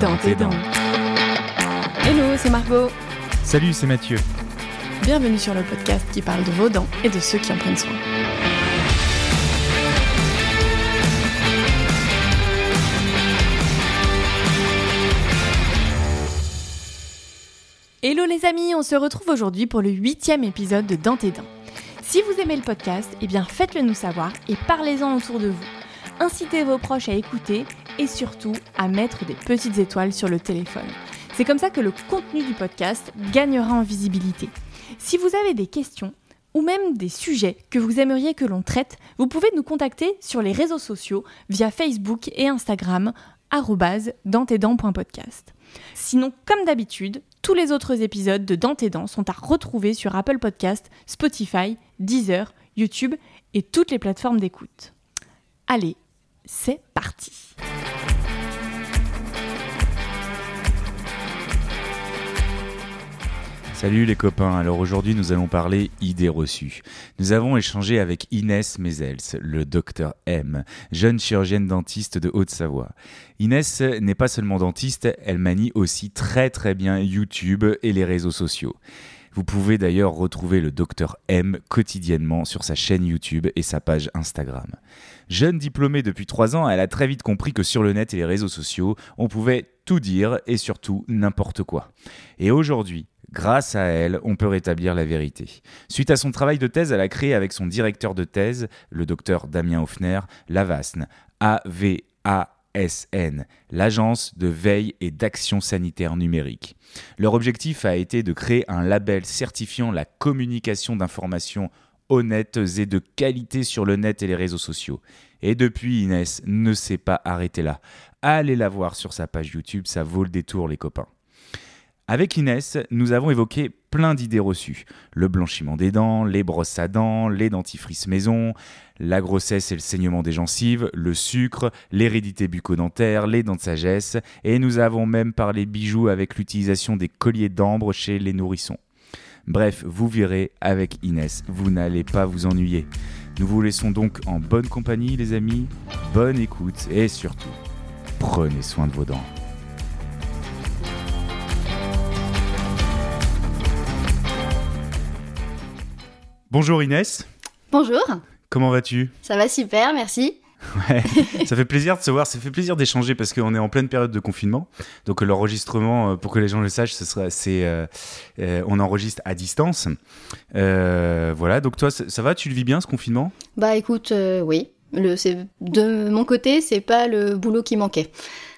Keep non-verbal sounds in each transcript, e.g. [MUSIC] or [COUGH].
dans tes dents. Hello, c'est Margot. Salut, c'est Mathieu. Bienvenue sur le podcast qui parle de vos dents et de ceux qui en prennent soin. Hello les amis, on se retrouve aujourd'hui pour le huitième épisode de Dans tes dents. Si vous aimez le podcast, eh bien faites-le nous savoir et parlez-en autour de vous. Incitez vos proches à écouter et surtout à mettre des petites étoiles sur le téléphone. C'est comme ça que le contenu du podcast gagnera en visibilité. Si vous avez des questions ou même des sujets que vous aimeriez que l'on traite, vous pouvez nous contacter sur les réseaux sociaux via Facebook et Instagram @dantesdents.podcast. Sinon, comme d'habitude, tous les autres épisodes de dents sont à retrouver sur Apple Podcast, Spotify, Deezer, YouTube et toutes les plateformes d'écoute. Allez, c'est parti Salut les copains, alors aujourd'hui nous allons parler idées reçues. Nous avons échangé avec Inès Mezels, le docteur M, jeune chirurgienne dentiste de Haute-Savoie. Inès n'est pas seulement dentiste, elle manie aussi très très bien YouTube et les réseaux sociaux. Vous pouvez d'ailleurs retrouver le docteur M quotidiennement sur sa chaîne YouTube et sa page Instagram. Jeune diplômée depuis 3 ans, elle a très vite compris que sur le net et les réseaux sociaux, on pouvait tout dire et surtout n'importe quoi. Et aujourd'hui, Grâce à elle, on peut rétablir la vérité. Suite à son travail de thèse, elle a créé avec son directeur de thèse, le docteur Damien Hoffner, l'AVASN, AVASN, l'Agence de veille et d'action sanitaire numérique. Leur objectif a été de créer un label certifiant la communication d'informations honnêtes et de qualité sur le net et les réseaux sociaux. Et depuis, Inès ne s'est pas arrêtée là. Allez la voir sur sa page YouTube, ça vaut le détour les copains. Avec Inès, nous avons évoqué plein d'idées reçues. Le blanchiment des dents, les brosses à dents, les dentifrices maison, la grossesse et le saignement des gencives, le sucre, l'hérédité bucco-dentaire, les dents de sagesse, et nous avons même parlé bijoux avec l'utilisation des colliers d'ambre chez les nourrissons. Bref, vous verrez avec Inès, vous n'allez pas vous ennuyer. Nous vous laissons donc en bonne compagnie les amis, bonne écoute et surtout, prenez soin de vos dents. Bonjour Inès. Bonjour. Comment vas-tu? Ça va super, merci. Ouais, [LAUGHS] ça fait plaisir de se voir, ça fait plaisir d'échanger parce qu'on est en pleine période de confinement. Donc l'enregistrement, euh, pour que les gens le sachent, ce sera, c'est, euh, euh, on enregistre à distance. voilà, donc toi, ça, va? Tu le vis bien ce confinement? Bah écoute, oui. Le, c'est, de mon côté, c'est pas le boulot qui manquait.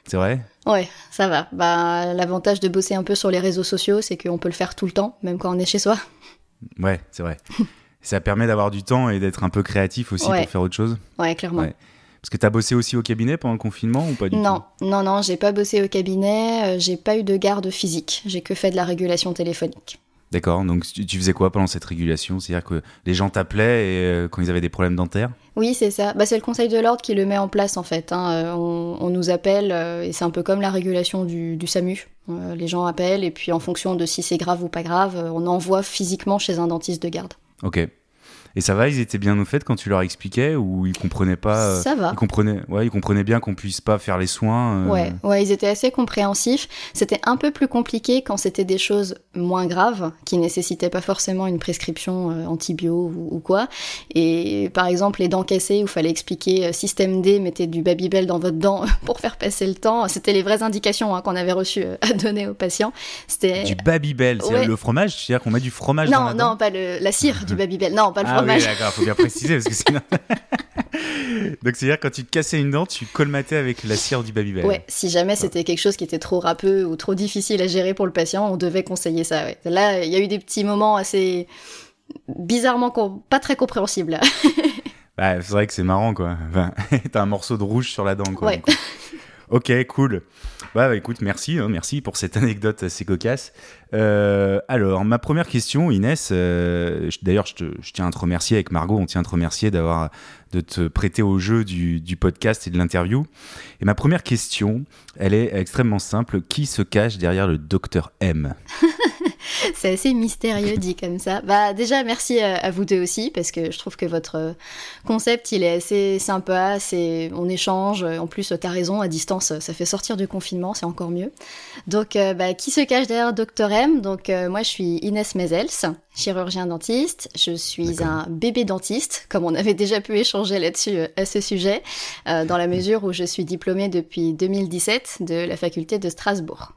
C'est vrai? Ouais, ça va. Bah, l'avantage de bosser un peu sur les réseaux sociaux, c'est qu'on peut le faire tout le temps, même quand on est chez soi. Ouais, c'est vrai. [LAUGHS] ça permet d'avoir du temps et d'être un peu créatif aussi pour faire autre chose. Ouais, clairement. Parce que tu as bossé aussi au cabinet pendant le confinement ou pas du non, tout? Non, non, j'ai pas bossé au cabinet, euh, j'ai pas eu de garde physique, j'ai que fait de la régulation téléphonique. D'accord, donc tu, faisais quoi pendant cette régulation? C'est-à-dire que les gens t'appelaient et, euh, quand ils avaient des problèmes dentaires? Oui, c'est ça. Bah, c'est le Conseil de l'ordre qui le met en place en fait. Hein. Euh, on, nous appelle et c'est un peu comme la régulation du, du SAMU. les gens appellent et puis en fonction de si c'est grave ou pas grave, on envoie physiquement chez un dentiste de garde. Ok. Et ça va, ils étaient bien au fait quand tu leur expliquais ou ils comprenaient pas euh, Ça va. Ils comprenaient, ouais, ils comprenaient bien qu'on puisse pas faire les soins. Euh. Ouais, ouais, ils étaient assez compréhensifs. C'était un peu plus compliqué quand c'était des choses moins graves qui nécessitaient pas forcément une prescription euh, antibio ou, quoi. Et par exemple, les dents cassées où il fallait expliquer système D, mettez du Babybel dans votre dent [LAUGHS] pour faire passer le temps. C'était les vraies indications hein, qu'on avait reçues à donner aux patients. C'était du Babybel, c'est le fromage, c'est-à-dire qu'on met du fromage non, dans la Non, non, pas le, la cire du [LAUGHS] Babybel. Non, pas le ah fromage. Oui, d'accord, faut bien préciser parce que sinon. [LAUGHS] Donc c'est-à-dire quand tu te cassais une dent, tu colmatais avec la cire du Babybel. Ouais, si jamais c'était quelque chose qui était trop râpeux ou trop difficile à gérer pour le patient, on devait conseiller ça. Ouais. Là, il y a eu des petits moments assez bizarrement pas très compréhensibles. [LAUGHS] bah, c'est vrai que c'est marrant quoi. Enfin, [LAUGHS] T'as un morceau de rouge sur la dent quoi. Ouais. Ok, cool. Bah, écoute, merci, hein, merci pour cette [LAUGHS] anecdote assez cocasse. Euh, alors, ma première question, Inès, euh, d'ailleurs, je, tiens à te remercier avec Margot, on tient à te remercier d'avoir de te prêter au jeu du, du podcast et de l'interview. Et ma première question, elle est extrêmement simple. Qui se cache derrière le docteur M? [LAUGHS] [LAUGHS] c'est assez mystérieux dit comme ça. Bah déjà merci à, vous deux aussi parce que je trouve que votre concept il est assez sympa, c'est on échange. En plus t'as raison, à distance ça fait sortir du confinement, c'est encore mieux. Donc bah, qui se cache derrière Dr M? Donc moi je suis Inès Mezels, chirurgien dentiste. Je suis un bébé dentiste, comme on avait déjà pu échanger là-dessus à ce sujet, dans la mesure où je suis diplômée depuis 2017 de la faculté de Strasbourg.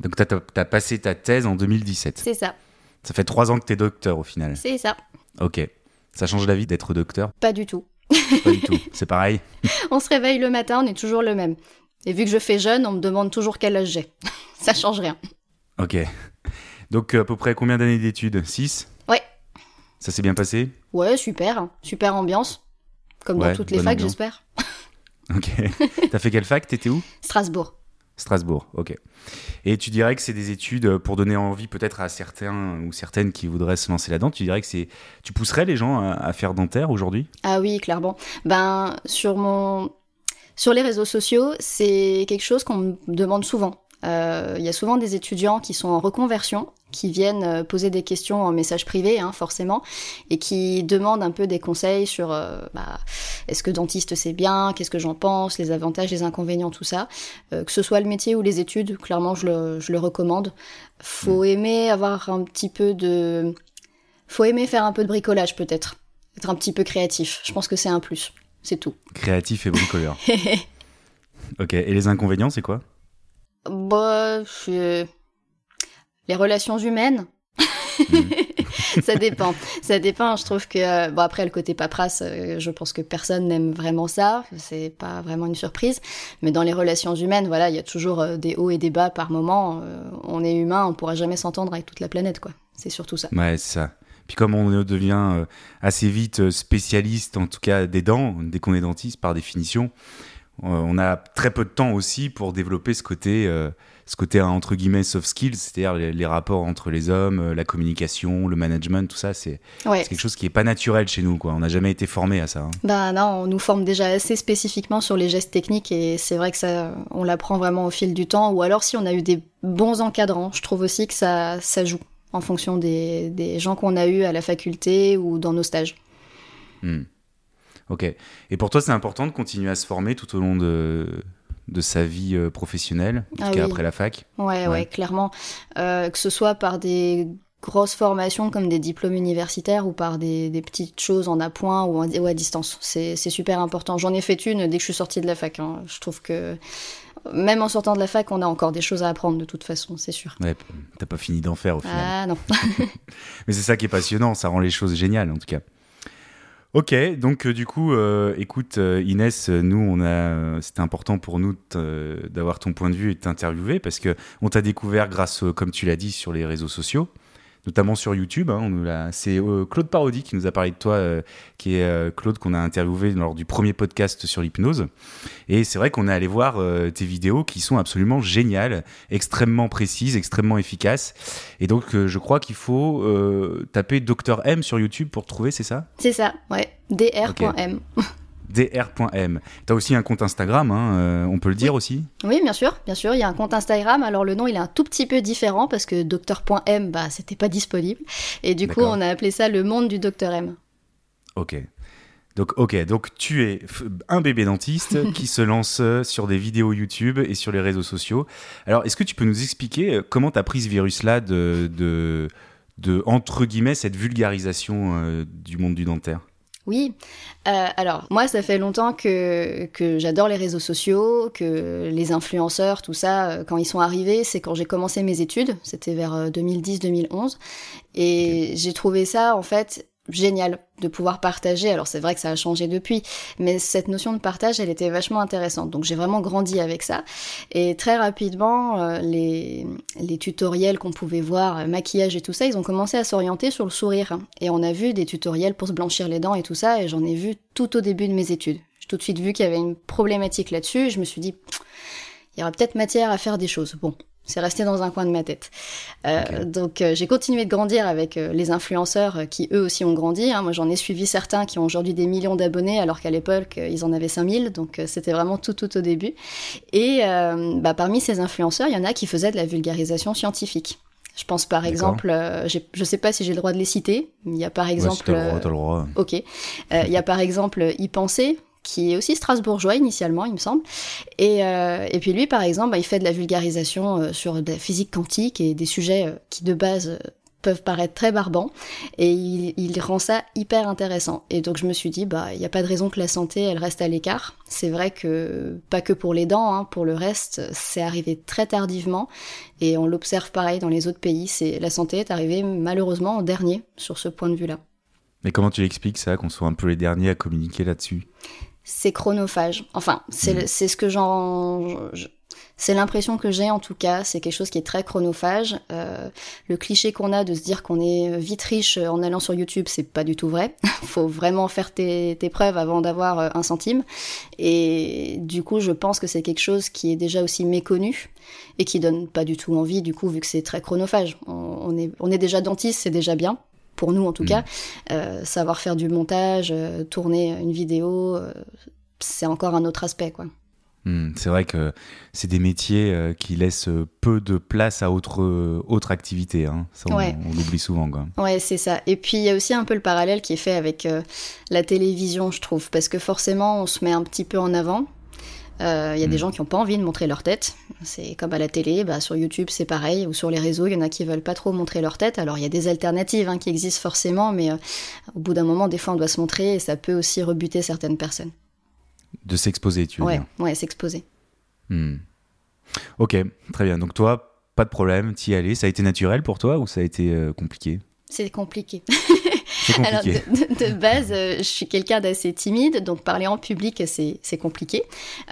Donc, tu as, passé ta thèse en 2017. C'est ça. Ça fait trois ans que tu es docteur au final. C'est ça. Ok. Ça change la vie d'être docteur? Pas du tout. Pas du tout. C'est pareil? [LAUGHS] On se réveille le matin, on est toujours le même. Et vu que je fais jeune, on me demande toujours quel âge j'ai. [LAUGHS] Ça change rien. Ok. Donc, à peu près combien d'années d'études? 6 Ouais. Ça s'est bien passé? Ouais, super. Super ambiance. Comme dans toutes les facs, j'espère. [LAUGHS] Ok. T'as fait quelle fac? T'étais où? Strasbourg. Strasbourg, ok. Et tu dirais que c'est des études euh, pour donner envie peut-être à certains ou certaines qui voudraient se lancer là-dedans. Tu dirais que c'est, tu pousserais les gens à, faire dentaire aujourd'hui? Ah oui, clairement. Ben sur mon, sur les réseaux sociaux, c'est quelque chose qu'on me demande souvent. Euh, il y a souvent des étudiants qui sont en reconversion, qui viennent euh, poser des questions en message privé, hein, forcément, et qui demandent un peu des conseils sur euh, bah, est-ce que dentiste c'est bien, qu'est-ce que j'en pense, les avantages, les inconvénients, tout ça. que ce soit le métier ou les études, clairement je le, je le recommande. Faut mm. aimer avoir un petit peu de... Faut aimer faire un peu de bricolage peut-être, être un petit peu créatif. Je pense que c'est un plus, c'est tout. Créatif et bricoleur. [LAUGHS] ok, et les inconvénients c'est quoi? Bah, les relations humaines. Mm. [LAUGHS] ça dépend. Ça dépend. Je trouve que euh, bon après le côté paperasse, euh, je pense que personne n'aime vraiment ça. C'est pas vraiment une surprise. Mais dans les relations humaines, voilà, il y a toujours des hauts et des bas par moment. on est humain, on pourra jamais s'entendre avec toute la planète, quoi. C'est surtout ça. Ouais, c'est ça. Puis comme on devient assez vite spécialiste, en tout cas des dents, dès qu'on est dentiste par définition, on a très peu de temps aussi pour développer ce côté, euh, ce côté entre guillemets soft skills, c'est-à-dire les, rapports entre les hommes, euh, la communication, le management, tout ça, c'est quelque chose qui est pas naturel chez nous. Quoi. On n'a jamais été formé à ça. Hein. Bah non, on nous forme déjà assez spécifiquement sur les gestes techniques et c'est vrai que ça, on l'apprend vraiment au fil du temps. Ou alors si on a eu des bons encadrants, je trouve aussi que ça, ça joue en fonction des, gens qu'on a eu à la faculté ou dans nos stages. Hmm. Ok. Et pour toi, c'est important de continuer à se former tout au long de, de sa vie euh, professionnelle, en tout ah cas après la fac? Ouais, ouais, clairement. Euh, que ce soit par des grosses formations comme des diplômes universitaires ou par des, des petites choses en appoint ou, ou à distance. C'est super important. J'en ai fait une dès que je suis sortie de la fac. Hein. Je trouve que même en sortant de la fac, on a encore des choses à apprendre de toute façon, c'est sûr. Ouais, t'as pas fini d'en faire au final. Ah non. [LAUGHS] Mais c'est ça qui est passionnant, ça rend les choses géniales en tout cas. Ok, donc euh, du coup, euh, écoute euh, Inès, nous on a, c'était important pour nous d'avoir ton point de vue et de t'interviewer parce que on t'a découvert grâce, comme tu l'as dit, sur les réseaux sociaux notamment sur YouTube. Hein, c'est euh, Claude Parodi qui nous a parlé de toi, euh, qui est euh, Claude qu'on a interviewé lors du premier podcast sur l'hypnose. Et c'est vrai qu'on est allé voir tes vidéos qui sont absolument géniales, extrêmement précises, extrêmement efficaces. Et donc, je crois qu'il faut taper Dr M sur YouTube pour trouver, c'est ça? C'est ça, ouais. dr.m. [LAUGHS] dr.m. Tu as aussi un compte Instagram, hein, euh, on peut le dire aussi Oui, bien sûr, bien sûr, il y a un compte Instagram. Alors le nom, il est un tout petit peu différent parce que Docteur.m, bah, c'était pas disponible. Et du coup, on a appelé ça le monde du Docteur M. Ok. Donc, ok, donc tu es un bébé dentiste [LAUGHS] qui se lance euh, sur des vidéos YouTube et sur les réseaux sociaux. Alors, est-ce que tu peux nous expliquer euh, comment tu as pris ce virus-là de, de, de, entre guillemets, cette vulgarisation du monde du dentaire? Oui, euh, alors moi ça fait longtemps que, que j'adore les réseaux sociaux, que les influenceurs, tout ça, euh, quand ils sont arrivés, c'est quand j'ai commencé mes études, c'était vers 2010-2011, euh, et j'ai trouvé ça en fait génial de pouvoir partager. Alors c'est vrai que ça a changé depuis, mais cette notion de partage, elle était vachement intéressante. Donc j'ai vraiment grandi avec ça. Et très rapidement, euh, les, les tutoriels qu'on pouvait voir, euh, maquillage et tout ça, ils ont commencé à s'orienter sur le sourire. Et on a vu des tutoriels pour se blanchir les dents et tout ça, et j'en ai vu tout au début de mes études. J'ai tout de suite vu qu'il y avait une problématique là-dessus, je me suis dit, il y aura peut-être matière à faire des choses. Bon, c'est resté dans un coin de ma tête. Euh, donc euh, j'ai continué de grandir avec euh, les influenceurs qui eux aussi ont grandi. Hein. Moi j'en ai suivi certains qui ont aujourd'hui des millions d'abonnés alors qu'à l'époque ils en avaient 5000. Donc c'était vraiment tout tout au début. Et bah, parmi ces influenceurs, il y en a qui faisaient de la vulgarisation scientifique. Je pense par exemple, je sais pas si j'ai le droit de les citer. Il y a par exemple, ouais, si le droit, le droit. ok, il y a par exemple y penser qui est aussi strasbourgeois initialement, il me semble. Et, et puis lui, par exemple, bah, il fait de la vulgarisation sur la physique quantique et des sujets qui de base peuvent paraître très barbants et il, rend ça hyper intéressant. Et donc je me suis dit, bah il n'y a pas de raison que la santé elle reste à l'écart. C'est vrai que pas que pour les dents, hein, pour le reste, c'est arrivé très tardivement et on l'observe pareil dans les autres pays. C'est la santé est arrivée malheureusement en dernier sur ce point de vue-là. Mais comment tu expliques ça, qu'on soit un peu les derniers à communiquer là-dessus? C'est chronophage. Enfin, c'est hmm. ce que j'en c'est l'impression que j'ai en tout cas, c'est quelque chose qui est très chronophage. Euh, le cliché qu'on a de se dire qu'on est vite riche en allant sur YouTube, c'est pas du tout vrai. [LAUGHS] Faut vraiment faire tes, preuves avant d'avoir euh, un centime. Et du coup, je pense que c'est quelque chose qui est déjà aussi méconnu et qui donne pas du tout envie, du coup, vu que c'est très chronophage. On, est, on est déjà dentiste, c'est déjà bien pour nous en tout mmh. cas. Euh, savoir faire du montage, tourner une vidéo, c'est encore un autre aspect, quoi. Hmm, c'est vrai que c'est des métiers euh, qui laissent peu de place à autre, euh, autre activité. Hein. Ça, on, l'oublie souvent. Quoi. Ouais, c'est ça. Et puis, il y a aussi un peu le parallèle qui est fait avec euh, la télévision, je trouve. Parce que forcément, on se met un petit peu en avant. Il y a des hmm. gens qui n'ont pas envie de montrer leur tête. C'est comme à la télé, bah, sur YouTube c'est pareil, ou sur les réseaux, il y en a qui veulent pas trop montrer leur tête. Alors il y a des alternatives hein, qui existent forcément, mais au bout d'un moment, des fois on doit se montrer et ça peut aussi rebuter certaines personnes. De s'exposer, tu veux ouais, dire Ouais, s'exposer. Hmm. Ok, très bien. Donc toi, pas de problème, t'y allais. Ça a été naturel pour toi ou ça a été euh, compliqué? C'est compliqué. [LAUGHS] Alors, de, base, euh, je suis quelqu'un d'assez timide, donc parler en public, c'est compliqué.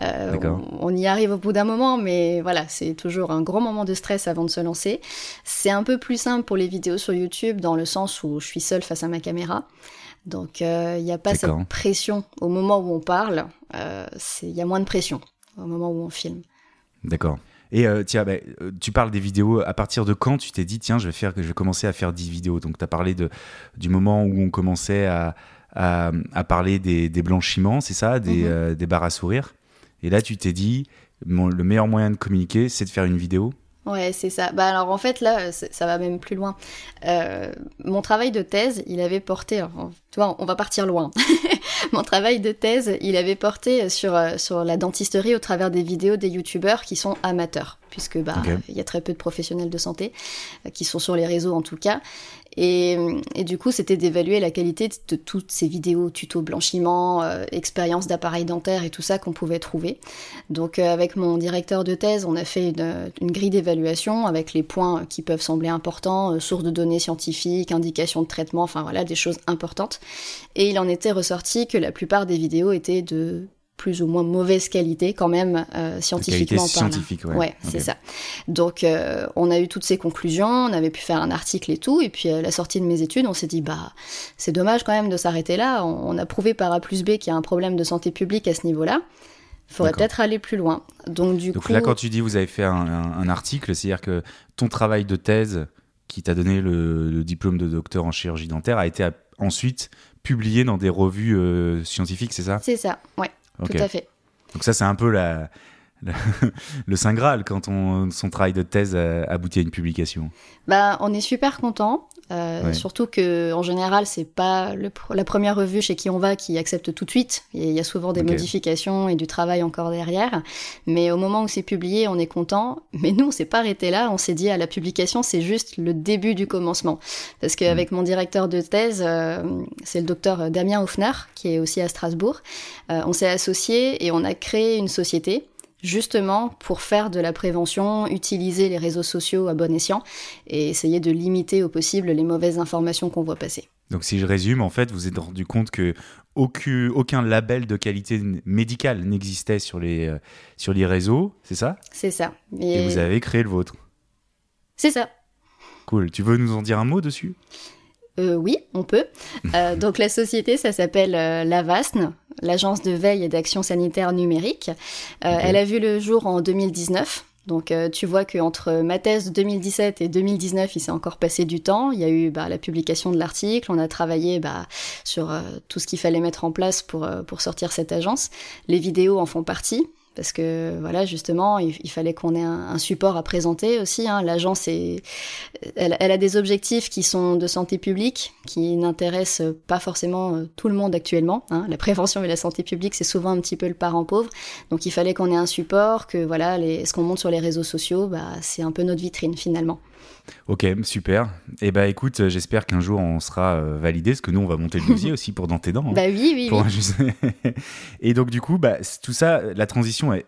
Euh, on, y arrive au bout d'un moment, mais voilà, c'est toujours un grand moment de stress avant de se lancer. C'est un peu plus simple pour les vidéos sur YouTube, dans le sens où je suis seule face à ma caméra. Donc il euh, n'y a pas cette pression au moment où on parle, il y a moins de pression au moment où on filme. D'accord. Et euh, tiens, bah, tu parles des vidéos. À partir de quand tu t'es dit, tiens, je vais, faire, je vais commencer à faire 10 vidéos? Donc, tu as parlé de, du moment où on commençait à, à, parler des, des blanchiments, c'est ça, des, mhm. des barres à sourire. Et là, tu t'es dit, le meilleur moyen de communiquer, c'est de faire une vidéo? Ouais, c'est ça. Bah alors en fait là, ça va même plus loin. Euh, mon travail de thèse, il avait porté. tu vois, on va partir loin. [LAUGHS] mon travail de thèse, il avait porté sur euh, sur la dentisterie au travers des vidéos des youtubeurs qui sont amateurs, puisque bah il y a très peu de professionnels de santé euh, qui sont sur les réseaux en tout cas. Et, du coup, c'était d'évaluer la qualité de toutes ces vidéos, tuto blanchiment, euh, expérience d'appareil dentaire et tout ça qu'on pouvait trouver. Donc, euh, avec mon directeur de thèse, on a fait une, grille d'évaluation avec les points qui peuvent sembler importants, euh, sources de données scientifiques, indications de traitement, enfin voilà, des choses importantes. Et il en était ressorti que la plupart des vidéos étaient de plus ou moins mauvaise qualité quand même euh, scientifiquement parlant. Scientifique, ouais. ouais c'est ça. Donc euh, on a eu toutes ces conclusions, on avait pu faire un article et tout, et puis à la sortie de mes études, on s'est dit bah c'est dommage quand même de s'arrêter là. On, a prouvé par A plus B qu'il y a un problème de santé publique à ce niveau-là. Il faudrait peut-être aller plus loin. Donc du Donc là, quand tu dis vous avez fait un, article, c'est-à-dire que ton travail de thèse qui t'a donné le, diplôme de docteur en chirurgie dentaire a été ensuite publié dans des revues euh, scientifiques, c'est ça? C'est ça, ouais. Tout à fait. Donc ça, c'est un peu la, [LAUGHS] le Saint Graal quand on, son travail de thèse aboutit à une publication bah, On est super content. Euh, surtout que en général, c'est pas la première revue chez qui on va qui accepte tout de suite. Il y a souvent des modifications et du travail encore derrière. Mais au moment où c'est publié, on est content. Mais nous, on s'est pas arrêté là. On s'est dit à la publication, c'est juste le début du commencement. Parce qu'avec mm. mon directeur de thèse, euh, c'est le docteur Damien Hoffner qui est aussi à Strasbourg. Euh, on s'est associé et on a créé une société justement pour faire de la prévention, utiliser les réseaux sociaux à bon escient et essayer de limiter au possible les mauvaises informations qu'on voit passer. Donc si je résume, en fait, vous êtes rendu compte que aucun, label de qualité médicale n'existait sur les, euh, sur les réseaux, c'est ça? C'est ça. Et... vous avez créé le vôtre. C'est ça. Cool. Tu veux nous en dire un mot dessus? Euh, oui, on peut. [LAUGHS] Euh, donc la société, ça s'appelle euh, l'AVASN, l'Agence de veille et d'action sanitaire numérique. Elle a vu le jour en 2019. Donc tu vois qu'entre ma thèse de 2017 et 2019, il s'est encore passé du temps. Il y a eu bah, la publication de l'article, on a travaillé bah, sur tout ce qu'il fallait mettre en place pour, pour sortir cette agence. Les vidéos en font partie parce que voilà, justement, il, fallait qu'on ait un, support à présenter aussi. Hein. L'agence, elle, a des objectifs qui sont de santé publique, qui n'intéressent pas forcément euh, tout le monde actuellement. Hein. La prévention et la santé publique, c'est souvent un petit peu le parent pauvre. Donc il fallait qu'on ait un support, que voilà, ce qu'on monte sur les réseaux sociaux, bah, c'est un peu notre vitrine finalement. Ok, super. Eh bah écoute, euh, j'espère qu'un jour on sera euh, validé, parce que nous on va monter le [LAUGHS] dossier aussi pour Dans tes dents. Hein. bah oui, oui. oui. [LAUGHS] et donc du coup, bah, tout ça, la transition est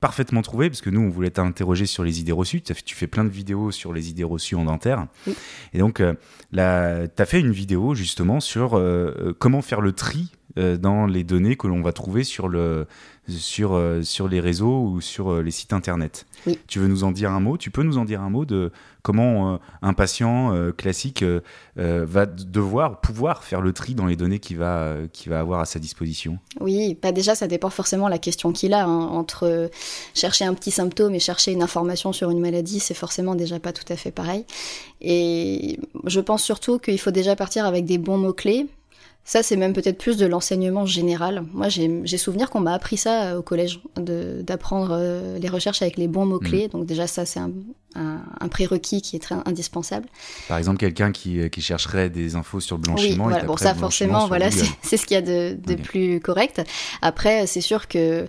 parfaitement trouvée, parce que nous on voulait t'interroger sur les idées reçues. Tu fais plein de vidéos sur les idées reçues en dentaire. Et donc, euh, tu as fait une vidéo justement sur comment faire le tri dans les données que l'on va trouver sur le sur, euh, sur les réseaux ou sur euh, les sites internet. Tu veux nous en dire un mot? Tu peux nous en dire un mot de comment euh, un patient classique va devoir pouvoir faire le tri dans les données qu'il va, va avoir à sa disposition? Oui, pas bah déjà, ça dépend forcément de la question qu'il a. Hein. Entre chercher un petit symptôme et chercher une information sur une maladie, c'est forcément déjà pas tout à fait pareil. Et je pense surtout qu'il faut déjà partir avec des bons mots-clés ça, c'est même peut-être plus de l'enseignement général. Moi, j'ai souvenir qu'on m'a appris ça euh, au collège, d'apprendre euh, les recherches avec les bons mots-clés. Mm. Donc déjà, ça, c'est un, un, prérequis qui est très indispensable. Par exemple, quelqu'un qui, euh, qui, chercherait des infos sur le blanchiment. Oui, voilà, bon, ça, forcément, voilà, c'est ce qu'il y a de, de plus correct. Après, c'est sûr que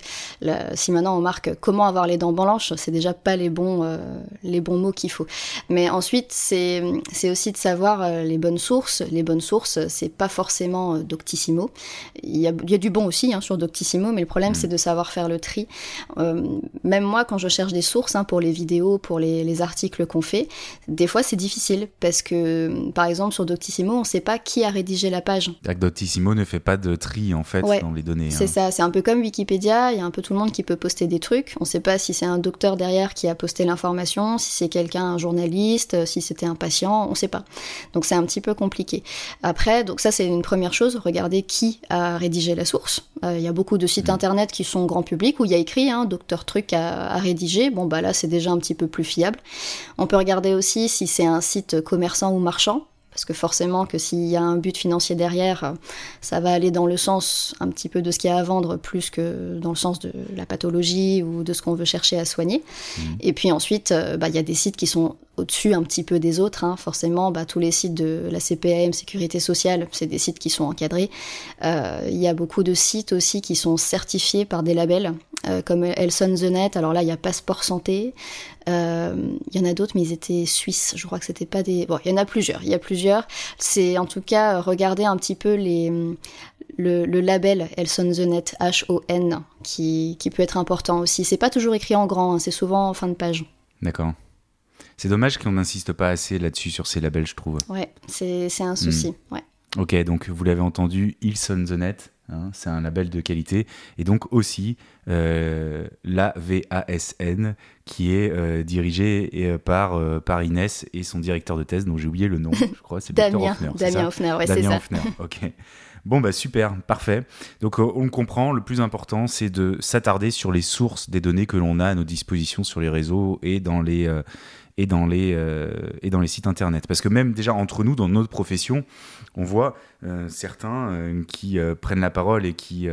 si maintenant on marque comment avoir les dents blanches, c'est déjà pas les bons, les bons mots qu'il faut. Mais ensuite, c'est aussi de savoir les bonnes sources. Les bonnes sources, c'est pas forcément euh, Doctissimo. Il y, a, du bon aussi hein, sur Doctissimo, mais le problème mm. c'est de savoir faire le tri. Euh, même moi, quand je cherche des sources hein, pour les vidéos, pour les, articles qu'on fait, des fois c'est difficile parce que, par exemple, sur Doctissimo, on ne sait pas qui a rédigé la page. Doctissimo ne fait pas de tri en fait dans les données. C'est hein. ça, c'est un peu comme Wikipédia. Il y a un peu tout le monde qui peut poster des trucs. On ne sait pas si c'est un docteur derrière qui a posté l'information, si c'est quelqu'un, un journaliste, si c'était un patient, on ne sait pas. Donc c'est un petit peu compliqué. Après, donc ça c'est une première chose, regarder qui a rédigé la source. Euh, il y a beaucoup de sites mm. internet qui sont grand public où il y a écrit hein, Docteur Truc a, a, rédigé. Bon, bah là, c'est déjà un petit peu plus fiable. On peut regarder aussi si c'est un site commerçant ou marchand parce que forcément que s'il y a un but financier derrière, ça va aller dans le sens un petit peu de ce qu'il y a à vendre plus que dans le sens de la pathologie ou de ce qu'on veut chercher à soigner. Mmh. Et puis ensuite, euh, bah, il y a des sites qui sont au-dessus un petit peu des autres. Hein. Forcément, bah, tous les sites de la CPAM, Sécurité sociale, c'est des sites qui sont encadrés. Euh, il y a beaucoup de sites aussi qui sont certifiés par des labels, euh, comme Elson The Net. Alors là, il y a Passeport Santé. Euh, il y en a d'autres, mais ils étaient suisses. Je crois que c'était pas des. Bon, il y en a plusieurs. Il y a plusieurs. C'est en tout cas regarder un petit peu les le, label Elson The Net H-O-N qui, qui peut être important aussi. C'est pas toujours écrit en grand. Hein, c'est souvent en fin de page. D'accord. C'est dommage qu'on n'insiste pas assez là-dessus sur ces labels, je trouve. Ouais, c'est un souci. Hmm. Ouais. Ok, donc vous l'avez entendu, Ilson The Net, hein, c'est un label de qualité. Et donc aussi euh, la VASN, qui est euh, dirigée euh, par, par Inès et son directeur de thèse, dont j'ai oublié le nom, je crois, c'est Damien Hoffner. Damien Hoffner, ouais, c'est ça. Hoffner, ok. Bon, bah super, parfait. Donc on comprend, le plus important, c'est de s'attarder sur les sources des données que l'on a à nos dispositions sur les réseaux et dans les et dans les, euh, et dans les sites internet. Parce que même déjà entre nous, dans notre profession, on voit euh, certains euh, qui prennent la parole et qui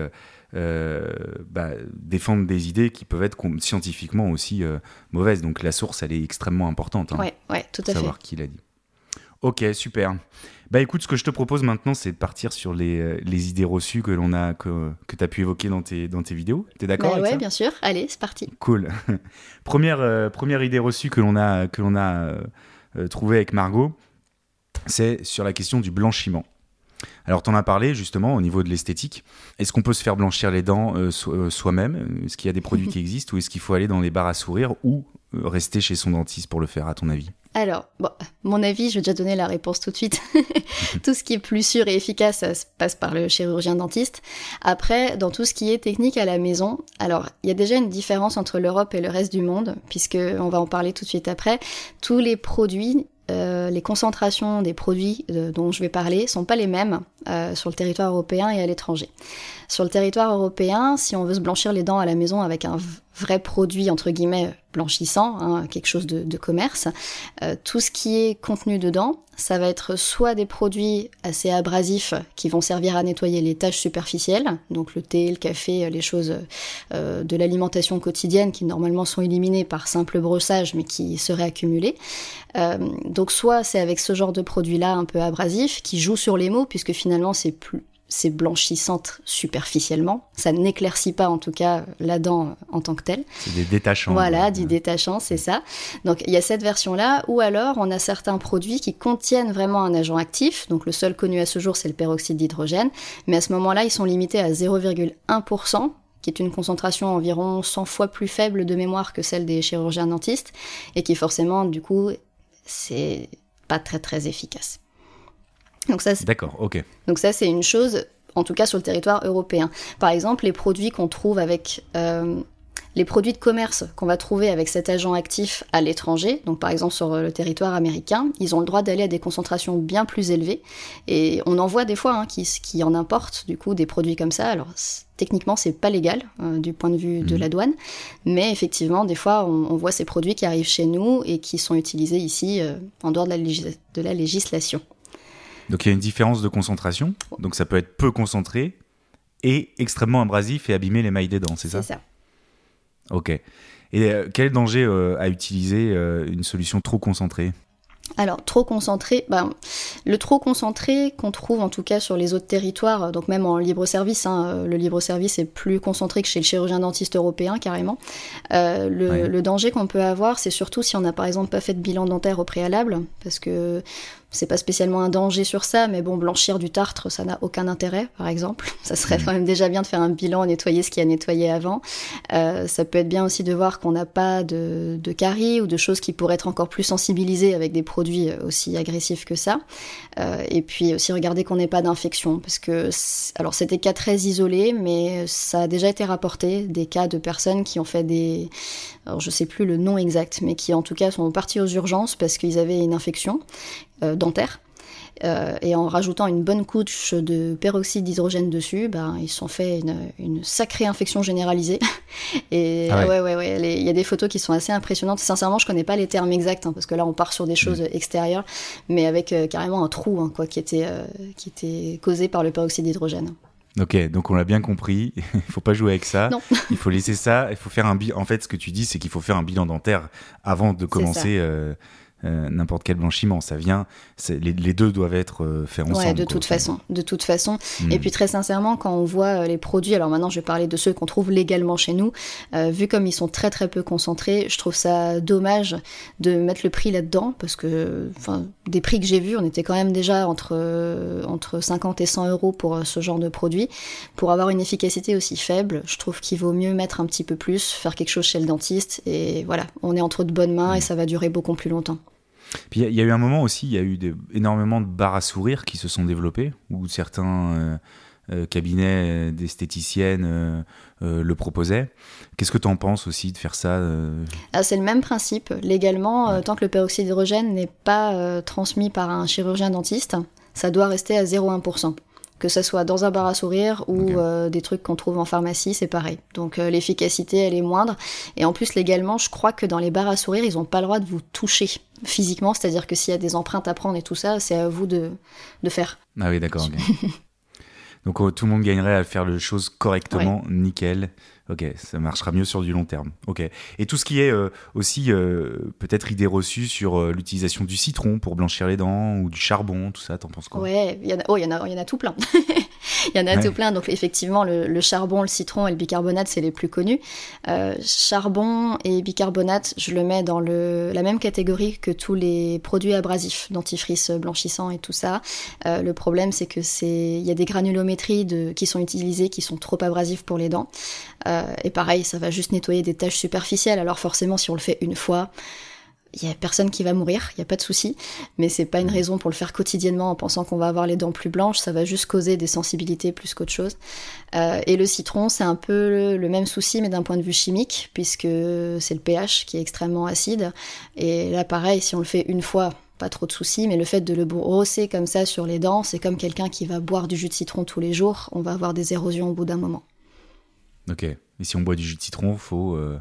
bah, défendent des idées qui peuvent être scientifiquement aussi mauvaises. Donc la source, elle est extrêmement importante. Hein, ouais, ouais, tout à savoir qui l'a dit. Ok, super. Bah écoute, ce que je te propose maintenant, c'est de partir sur les, euh, les idées reçues que l'on a, que, que tu as pu évoquer dans tes, dans tes vidéos. T'es d'accord bah avec ouais, bien sûr. Allez, c'est parti. Cool. [LAUGHS] première, euh, première idée reçue que l'on a, que l'on a euh, trouvée avec Margot, c'est sur la question du blanchiment. Alors, tu en as parlé justement au niveau de l'esthétique. Est-ce qu'on peut se faire blanchir les dents soi-même? Est-ce qu'il y a des produits [LAUGHS] qui existent ou est-ce qu'il faut aller dans les bars à sourire ou rester chez son dentiste pour le faire, à ton avis? Alors, bon, mon avis, je vais déjà donner la réponse tout de suite. [LAUGHS] tout ce qui est plus sûr et efficace, ça se passe par le chirurgien dentiste. Après, dans tout ce qui est technique à la maison, alors il y a déjà une différence entre l'Europe et le reste du monde, puisque on va en parler tout de suite après. Tous les produits euh, les concentrations des produits dont je vais parler sont pas les mêmes euh, sur le territoire européen et à l'étranger. Sur le territoire européen, si on veut se blanchir les dents à la maison avec un vrai produit entre guillemets blanchissant, hein, quelque chose de, commerce. Euh, tout ce qui est contenu dedans, ça va être soit des produits assez abrasifs qui vont servir à nettoyer les tâches superficielles, donc le thé, le café, les choses euh, de l'alimentation quotidienne qui normalement sont éliminées par simple brossage mais qui seraient accumulées. Euh, donc soit c'est avec ce genre de produit-là un peu abrasif qui joue sur les mots puisque finalement c'est plus c'est blanchissante superficiellement. Ça n'éclaircit pas en tout cas la dent en tant que telle. C'est des détachants. Voilà, du détachant, c'est ça. Donc il y a cette version-là, ou alors on a certains produits qui contiennent vraiment un agent actif. Donc le seul connu à ce jour, c'est le peroxyde d'hydrogène. Mais à ce moment-là, ils sont limités à 0,1% qui est une concentration environ 100 fois plus faible de mémoire que celle des chirurgiens dentistes, et qui forcément, du coup, c'est pas très très efficace. Donc ça, D'accord, ok. Donc ça, c'est une chose, en tout cas sur le territoire européen. Par exemple, les produits qu'on trouve avec euh, les produits de commerce qu'on va trouver avec cet agent actif à l'étranger, donc par exemple sur le territoire américain, ils ont le droit d'aller à des concentrations bien plus élevées. Et on en voit des fois hein, qui, qui, en importent du coup des produits comme ça. Alors techniquement c'est pas légal euh, du point de vue de mhm. la douane, mais effectivement des fois on, voit ces produits qui arrivent chez nous et qui sont utilisés ici euh, en dehors de la, de la législation. Donc il y a une différence de concentration. Donc ça peut être peu concentré et extrêmement abrasif et abîmer les mailles des dents, c'est ça? C'est ça. Ok. Et euh, quel danger euh, à utiliser euh, une solution trop concentrée? Alors, trop concentré, ben, le trop concentré qu'on trouve en tout cas sur les autres territoires, donc même en libre service, hein, le libre service est plus concentré que chez le chirurgien dentiste européen carrément. le, le, danger qu'on peut avoir, c'est surtout si on n'a par exemple pas fait de bilan dentaire au préalable, parce que c'est pas spécialement un danger sur ça, mais bon, blanchir du tartre, ça n'a aucun intérêt, par exemple. [LAUGHS] Ça serait mm. quand même déjà bien de faire un bilan, nettoyer ce qui a nettoyé avant. Euh, ça peut être bien aussi de voir qu'on n'a pas de, de caries ou de choses qui pourraient être encore plus sensibilisées avec des produits aussi agressifs que ça. Euh, et puis aussi regarder qu'on n'ait pas d'infection, parce que, alors c'était cas très isolés, mais ça a déjà été rapporté, des cas de personnes qui ont fait des, alors je sais plus le nom exact, mais qui en tout cas sont partis aux urgences parce qu'ils avaient une infection euh, dentaire. Euh, et en rajoutant une bonne couche de peroxyde d'hydrogène dessus, ben, ils se sont fait une, sacrée infection généralisée. [LAUGHS] et ah ouais, ouais, ouais, il y a des photos qui sont assez impressionnantes. Sincèrement, je connais pas les termes exacts, hein, parce que là, on part sur des choses mm. extérieures, mais avec euh, carrément un trou hein, quoi, qui, était, qui était causé par le peroxyde d'hydrogène. Ok, donc on l'a bien compris. [LAUGHS] il faut pas jouer avec ça. [LAUGHS] il faut laisser ça. Il faut faire un bilan. En fait, ce que tu dis, c'est qu'il faut faire un bilan dentaire avant de commencer euh, n'importe quel blanchiment. Ça vient, les, les, deux doivent être euh, faits ensemble. Ouais, de toute façon, de toute façon. Et hmm. puis très sincèrement, quand on voit euh, les produits, alors maintenant je vais parler de ceux qu'on trouve légalement chez nous, vu comme ils sont très très peu concentrés, je trouve ça dommage de mettre le prix là-dedans, parce que enfin, des prix que j'ai vus, on était quand même déjà entre, entre 50 et 100 euros pour ce genre de produit. Pour avoir une efficacité aussi faible, je trouve qu'il vaut mieux mettre un petit peu plus, faire quelque chose chez le dentiste, et voilà, on est entre de bonnes mains et hmm. ça va durer beaucoup plus longtemps. Puis il y, a eu un moment aussi, il y a eu énormément de bars à sourire qui se sont développés, où certains euh, euh, cabinets d'esthéticiennes euh, le proposaient. Qu'est-ce que tu en penses aussi de faire ça ah, C'est le même principe. Légalement, tant que le peroxyde d'hydrogène n'est pas transmis par un chirurgien dentiste, ça doit rester à 0,1% que ce soit dans un bar à sourire ou euh, des trucs qu'on trouve en pharmacie, c'est pareil. Donc euh, l'efficacité, elle est moindre. Et en plus, légalement, je crois que dans les bars à sourire, ils n'ont pas le droit de vous toucher physiquement, c'est-à-dire que s'il y a des empreintes à prendre et tout ça, c'est à vous de, de faire. Ah oui, d'accord. [LAUGHS] Donc oh, tout le monde gagnerait à faire les choses correctement, nickel. Ok, ça marchera mieux sur du long terme. Ok. Et tout ce qui est euh, aussi euh, peut-être idée reçue sur euh, l'utilisation du citron pour blanchir les dents ou du charbon, tout ça, t'en penses quoi? Ouais, il y en a, oh, y en a, il y en a tout plein. [LAUGHS] il y en a tout plein. Donc effectivement, le, charbon, le citron et le bicarbonate, c'est les plus connus. charbon et bicarbonate, je le mets dans le, la même catégorie que tous les produits abrasifs, dentifrice blanchissant et tout ça. le problème, c'est que c'est, il y a des granulométries de, qui sont utilisées qui sont trop abrasifs pour les dents. Euh, et pareil, ça va juste nettoyer des tâches superficielles. Alors forcément, si on le fait une fois, il y a personne qui va mourir, il y a pas de souci, mais c'est pas une mm. raison pour le faire quotidiennement en pensant qu'on va avoir les dents plus blanches, ça va juste causer des sensibilités plus qu'autre chose. Euh, et le citron, c'est un peu le même souci, mais d'un point de vue chimique, puisque c'est le pH qui est extrêmement acide. Et là, pareil, si on le fait une fois, pas trop de soucis, mais le fait de le brosser comme ça sur les dents, c'est comme quelqu'un qui va boire du jus de citron tous les jours, on va avoir des érosions au bout d'un moment. Ok. Et si on boit du jus de citron, faut, euh,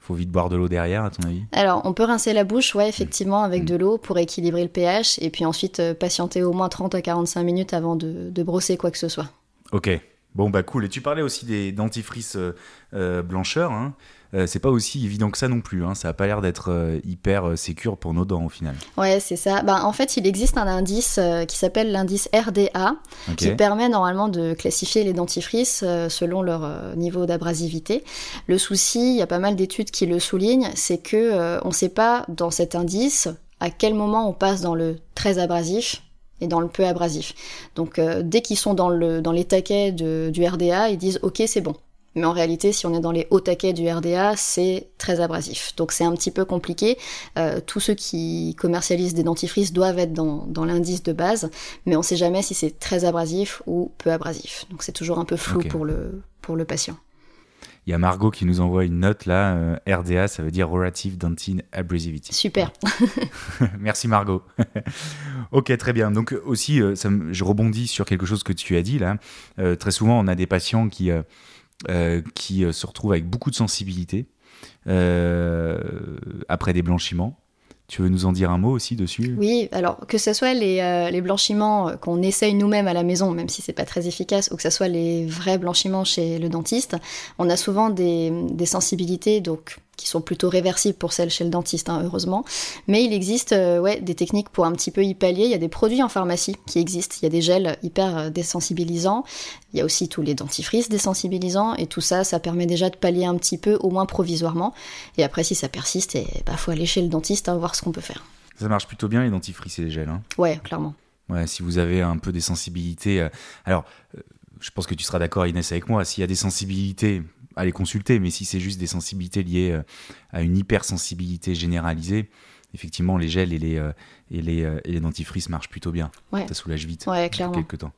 Faut vite boire de l'eau derrière, à ton avis? Alors, on peut rincer la bouche, ouais, effectivement, avec Mm. de l'eau pour équilibrer le pH, et puis ensuite euh, patienter au moins 30 à 45 minutes avant de, de brosser quoi que ce soit. Ok. Bon, bah cool. Et tu parlais aussi des dentifrices euh, blancheurs. Hein. Euh, c'est pas aussi évident que ça non plus. Hein. Ça a pas l'air d'être euh, hyper euh, sécure pour nos dents au final. Ouais, c'est ça. Ben, en fait, il existe un indice qui s'appelle l'indice RDA, qui permet normalement de classifier les dentifrices selon leur niveau d'abrasivité. Le souci, il y a pas mal d'études qui le soulignent, c'est que on ne sait pas dans cet indice à quel moment on passe dans le très abrasif et dans le peu abrasif. Donc euh, dès qu'ils sont dans, le, dans les taquets de- du RDA, ils disent ok c'est bon. Mais en réalité, si on est dans les hauts taquets du RDA, c'est très abrasif. Donc c'est un petit peu compliqué. Euh, tous ceux qui commercialisent des dentifrices doivent être dans, dans l'indice de base, mais on ne sait jamais si c'est très abrasif ou peu abrasif. Donc c'est toujours un peu flou pour, le, pour le patient. Il y a Margot qui nous envoie une note là. euh, RDA, ça veut dire Relative Dentin Abrasivity. Super. [LAUGHS] Merci Margot. [LAUGHS] ok, très bien. Donc aussi, euh, ça je rebondis sur quelque chose que tu as dit là. Très souvent, on a des patients qui, qui euh, se retrouvent avec beaucoup de sensibilité euh, après des blanchiments. Tu veux nous en dire un mot aussi dessus? Oui, alors que ce soit les, euh, les blanchiments euh, qu'on essaye nous-mêmes à la maison, même si c'est pas très efficace, ou que ce soit les vrais blanchiments chez le dentiste, on a souvent des, des sensibilités donc qui sont plutôt réversibles pour celles chez le dentiste, hein, heureusement. Mais il existe euh, ouais, des techniques pour un petit peu y pallier. Il y a des produits en pharmacie qui existent. Il y a des gels hyper euh, désensibilisants. Il y a aussi tous les dentifrices désensibilisants. Et tout ça, ça permet déjà de pallier un petit peu, au moins provisoirement. Et après, si ça persiste, il bah, faut aller chez le dentiste, hein, voir ce qu'on peut faire. Ça marche plutôt bien les dentifrices et les gels. hein? Ouais, clairement. Ouais, si vous avez un peu des sensibilités. euh, alors, euh, je pense que tu seras d'accord, Inès, avec moi. S'il y a des sensibilités, allez consulter. Mais si c'est juste des sensibilités liées euh, à une hypersensibilité généralisée, effectivement, les gels et les, euh, et les, euh, et les dentifrices marchent plutôt bien. Ouais. Ça soulage vite. Ouais, pour clairement. quelques temps.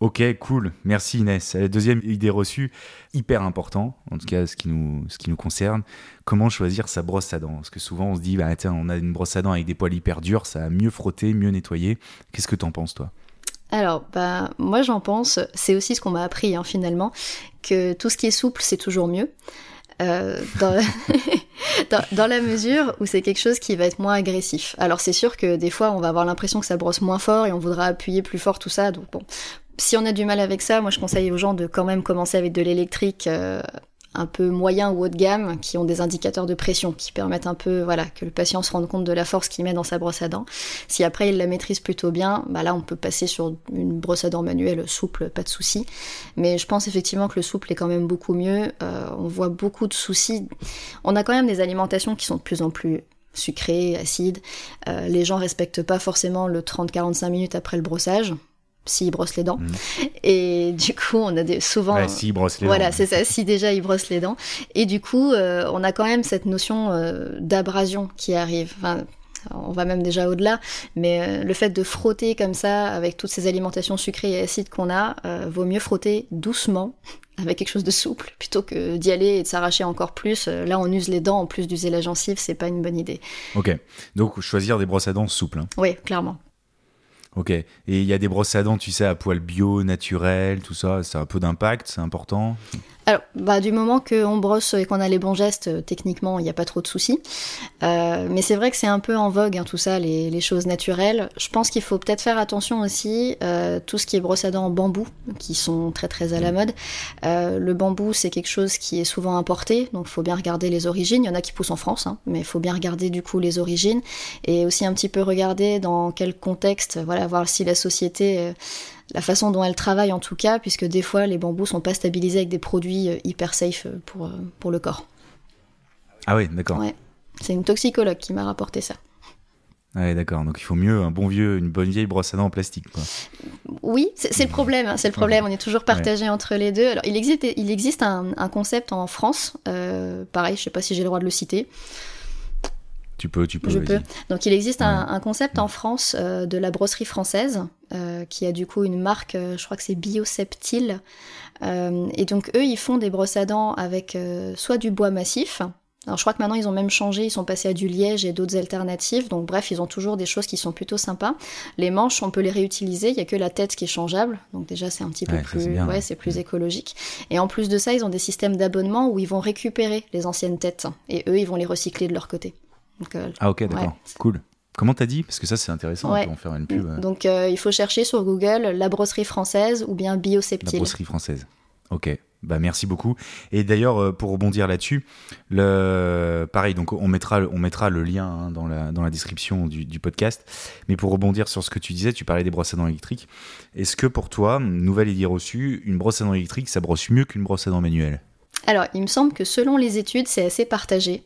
Ok, cool. Merci Inès. Deuxième idée reçue, hyper important, en tout cas ce qui nous, ce qui nous concerne, comment choisir sa brosse à dents? Parce que souvent on se dit, bah, tiens, on a une brosse à dents avec des poils hyper durs, ça va mieux frotter, mieux nettoyer. Qu'est-ce que t'en penses toi? Alors, bah, moi j'en pense, c'est aussi ce qu'on m'a appris hein, finalement, que tout ce qui est souple, c'est toujours mieux. Euh, [LAUGHS] dans, la mesure où c'est quelque chose qui va être moins agressif. Alors c'est sûr que des fois on va avoir l'impression que ça brosse moins fort et on voudra appuyer plus fort tout ça. Donc bon, si on a du mal avec ça, moi je conseille aux gens de quand même commencer avec de l'électrique euh, un peu moyen ou haut de gamme, qui ont des indicateurs de pression, qui permettent un peu, voilà, que le patient se rende compte de la force qu'il met dans sa brosse à dents. Si après il la maîtrise plutôt bien, bah là on peut passer sur une brosse à dents manuelle souple, pas de souci. Mais je pense effectivement que le souple est quand même beaucoup mieux. Euh, on voit beaucoup de soucis. On a quand même des alimentations qui sont de plus en plus sucrées, acides. Euh, les gens respectent pas forcément le 30-45 minutes après le brossage s'ils brossent les dents. Et du coup, on a des, souvent... Ouais, si, brosse les Voilà, dents. c'est ça, si déjà ils brossent les dents. Et du coup, euh, on a quand même cette notion euh, d'abrasion qui arrive. Enfin, on va même déjà au-delà, mais euh, le fait de frotter comme ça, avec toutes ces alimentations sucrées et acides qu'on a, euh, vaut mieux frotter doucement, avec quelque chose de souple, plutôt que d'y aller et de s'arracher encore plus. Là, on use les dents en plus d'user la gencive, c'est pas une bonne idée. Ok, donc choisir des brosses à dents souples. hein. Oui, clairement. Ok, et il y a des brosses à dents, tu sais, à poils bio, naturels, tout ça, c'est un peu d'impact, c'est important? Alors, bah, du moment qu'on brosse et qu'on a les bons gestes, euh, techniquement, il n'y a pas trop de soucis. Euh, mais c'est vrai que c'est un peu en vogue, hein, tout ça, les, les choses naturelles. Je pense qu'il faut peut-être faire attention aussi, euh, tout ce qui est brosse à dents en bambou, qui sont très très à la mode. Euh, le bambou, c'est quelque chose qui est souvent importé, donc il faut bien regarder les origines. Il y en a qui poussent en France, hein, mais il faut bien regarder du coup les origines. Et aussi un petit peu regarder dans quel contexte, voilà, voir si la société... la façon dont elle travaille en tout cas, puisque des fois les bambous sont pas stabilisés avec des produits euh, hyper safe euh, pour, euh, pour le corps. Ah oui, d'accord. Ouais. C'est une toxicologue qui m'a rapporté ça. Ouais, d'accord. Donc il faut mieux un bon vieux, une bonne vieille brosse à dents en plastique. Quoi. Oui, c'est le problème, hein, c'est le problème, on est toujours partagé entre les deux. Alors il existe, il existe un, un concept en France, euh, pareil, je sais pas si j'ai le droit de le citer, Tu peux, tu peux. Je peux. Donc il existe un, un concept en France euh, de la brosserie française euh, qui a du coup une marque, euh, je crois que c'est Bioseptile. Euh, et donc eux, ils font des brosses à dents avec soit du bois massif, Alors je crois que maintenant ils ont même changé, ils sont passés à du liège et d'autres alternatives. Donc bref, ils ont toujours des choses qui sont plutôt sympas. Les manches, on peut les réutiliser. Il y a que la tête qui est changeable. Donc déjà c'est un petit peu Ouais, plus, c'est bien, ouais, ouais. c'est plus écologique. Et en plus de ça, ils ont des systèmes d'abonnement où ils vont récupérer les anciennes têtes et eux ils vont les recycler de leur côté. Donc, Ah ok, d'accord. Cool. Comment t'as dit? Parce que ça c'est intéressant, Ouais. on peut en faire une pub. euh, donc euh, il faut chercher sur Google la brosserie française ou bien La bioseptile. brosserie française. Ok. Bah merci beaucoup. Et d'ailleurs, euh, pour rebondir là-dessus, le pareil, donc on mettra, on mettra le lien hein, dans, la, dans la description du, du podcast. Mais pour rebondir sur ce que tu disais, tu parlais des brosses à dents électriques. Est-ce que pour toi, nouvelle idée reçue, une brosse à dents électrique, ça brosse mieux qu'une brosse à dents manuelle? Alors, il me semble que selon les études, c'est assez partagé.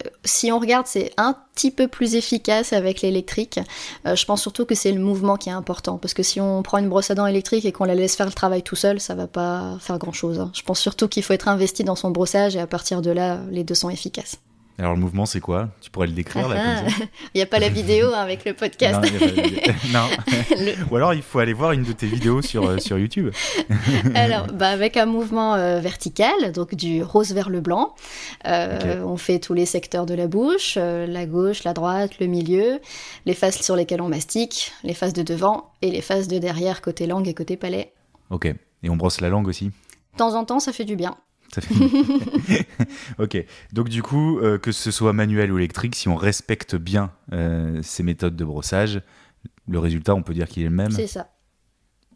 Euh, si on regarde, c'est un petit peu plus efficace avec l'électrique. Euh, je pense surtout que c'est le mouvement qui est important. Parce que si on prend une brosse à dents électrique et qu'on la laisse faire le travail tout seul, ça va pas faire grand chose. Je pense surtout qu'il faut être investi dans son brossage et à partir de là, les deux sont efficaces. Alors le mouvement, c'est quoi? Tu pourrais le décrire là Ah, comme ça? [LAUGHS] Il n'y a pas la vidéo hein, avec le podcast. Non, [LAUGHS] [LAUGHS] non. Le- Ou alors il faut aller voir une de tes vidéos sur, euh, sur YouTube. Alors, bah, avec un mouvement euh, vertical, donc du rose vers le blanc, euh, on fait tous les secteurs de la bouche, la gauche, la droite, le milieu, les faces sur lesquelles on mastique, les faces de devant et les faces de derrière côté langue et côté palais. Ok. Et on brosse la langue aussi? De temps en temps, ça fait du bien. [LAUGHS] Ok. Donc du coup, euh, que ce soit manuel ou électrique, si on respecte bien euh, ces méthodes de brossage, le résultat, on peut dire qu'il est le même? C'est ça.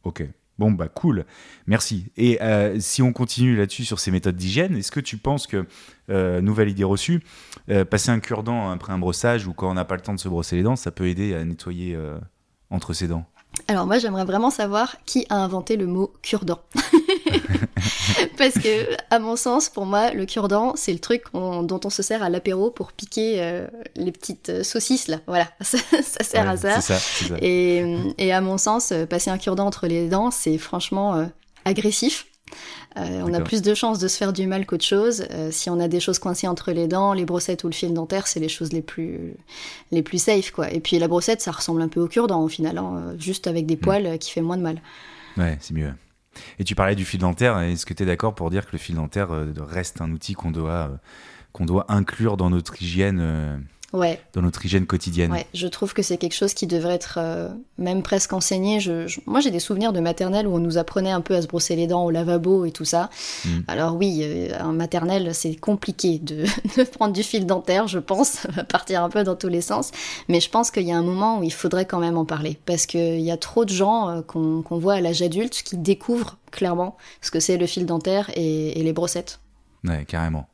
Ok. Bon bah cool. Merci. Et euh, si on continue là-dessus sur ces méthodes d'hygiène, est-ce que tu penses que nouvelle idée reçue, passer un cure-dent après un brossage ou quand on n'a pas le temps de se brosser les dents, ça peut aider à nettoyer entre ses dents? Alors moi, j'aimerais vraiment savoir qui a inventé le mot cure-dent. [LAUGHS] Parce que, à mon sens, pour moi, le cure-dent, c'est le truc dont on se sert à l'apéro pour piquer euh, les petites euh, saucisses, là. Voilà, [LAUGHS] ça, ça sert Ouais, à ça. Et, et à mon sens, euh, passer un cure-dent entre les dents, c'est franchement euh, agressif. Euh, on a plus de chances de se faire du mal qu'autre chose. Euh, si on a des choses coincées entre les dents, les brossettes ou le fil dentaire, c'est les choses les plus, les plus safe, quoi. Et puis la brossette, ça ressemble un peu au cure-dent au final, hein, juste avec des poils euh, qui fait moins de mal. Ouais, c'est mieux. Et tu parlais du fil dentaire. Est-ce que tu es d'accord pour dire que le fil dentaire reste un outil qu'on doit, qu'on doit inclure dans notre hygiène, Ouais, dans notre hygiène quotidienne ouais, je trouve que c'est quelque chose qui devrait être euh, même presque enseigné. Je, je- moi, j'ai des souvenirs de maternelle où on nous apprenait un peu à se brosser les dents au lavabo et tout ça. Mm. Alors oui, euh, en maternelle, c'est compliqué de, [LAUGHS] de prendre du fil dentaire, je pense, ça va partir un peu dans tous les sens. Mais je pense qu'il y a un moment où il faudrait quand même en parler, parce qu'il y a trop de gens euh, qu'on voit à l'âge adulte qui découvrent clairement ce que c'est le fil dentaire et, et les brossettes. Ouais, carrément.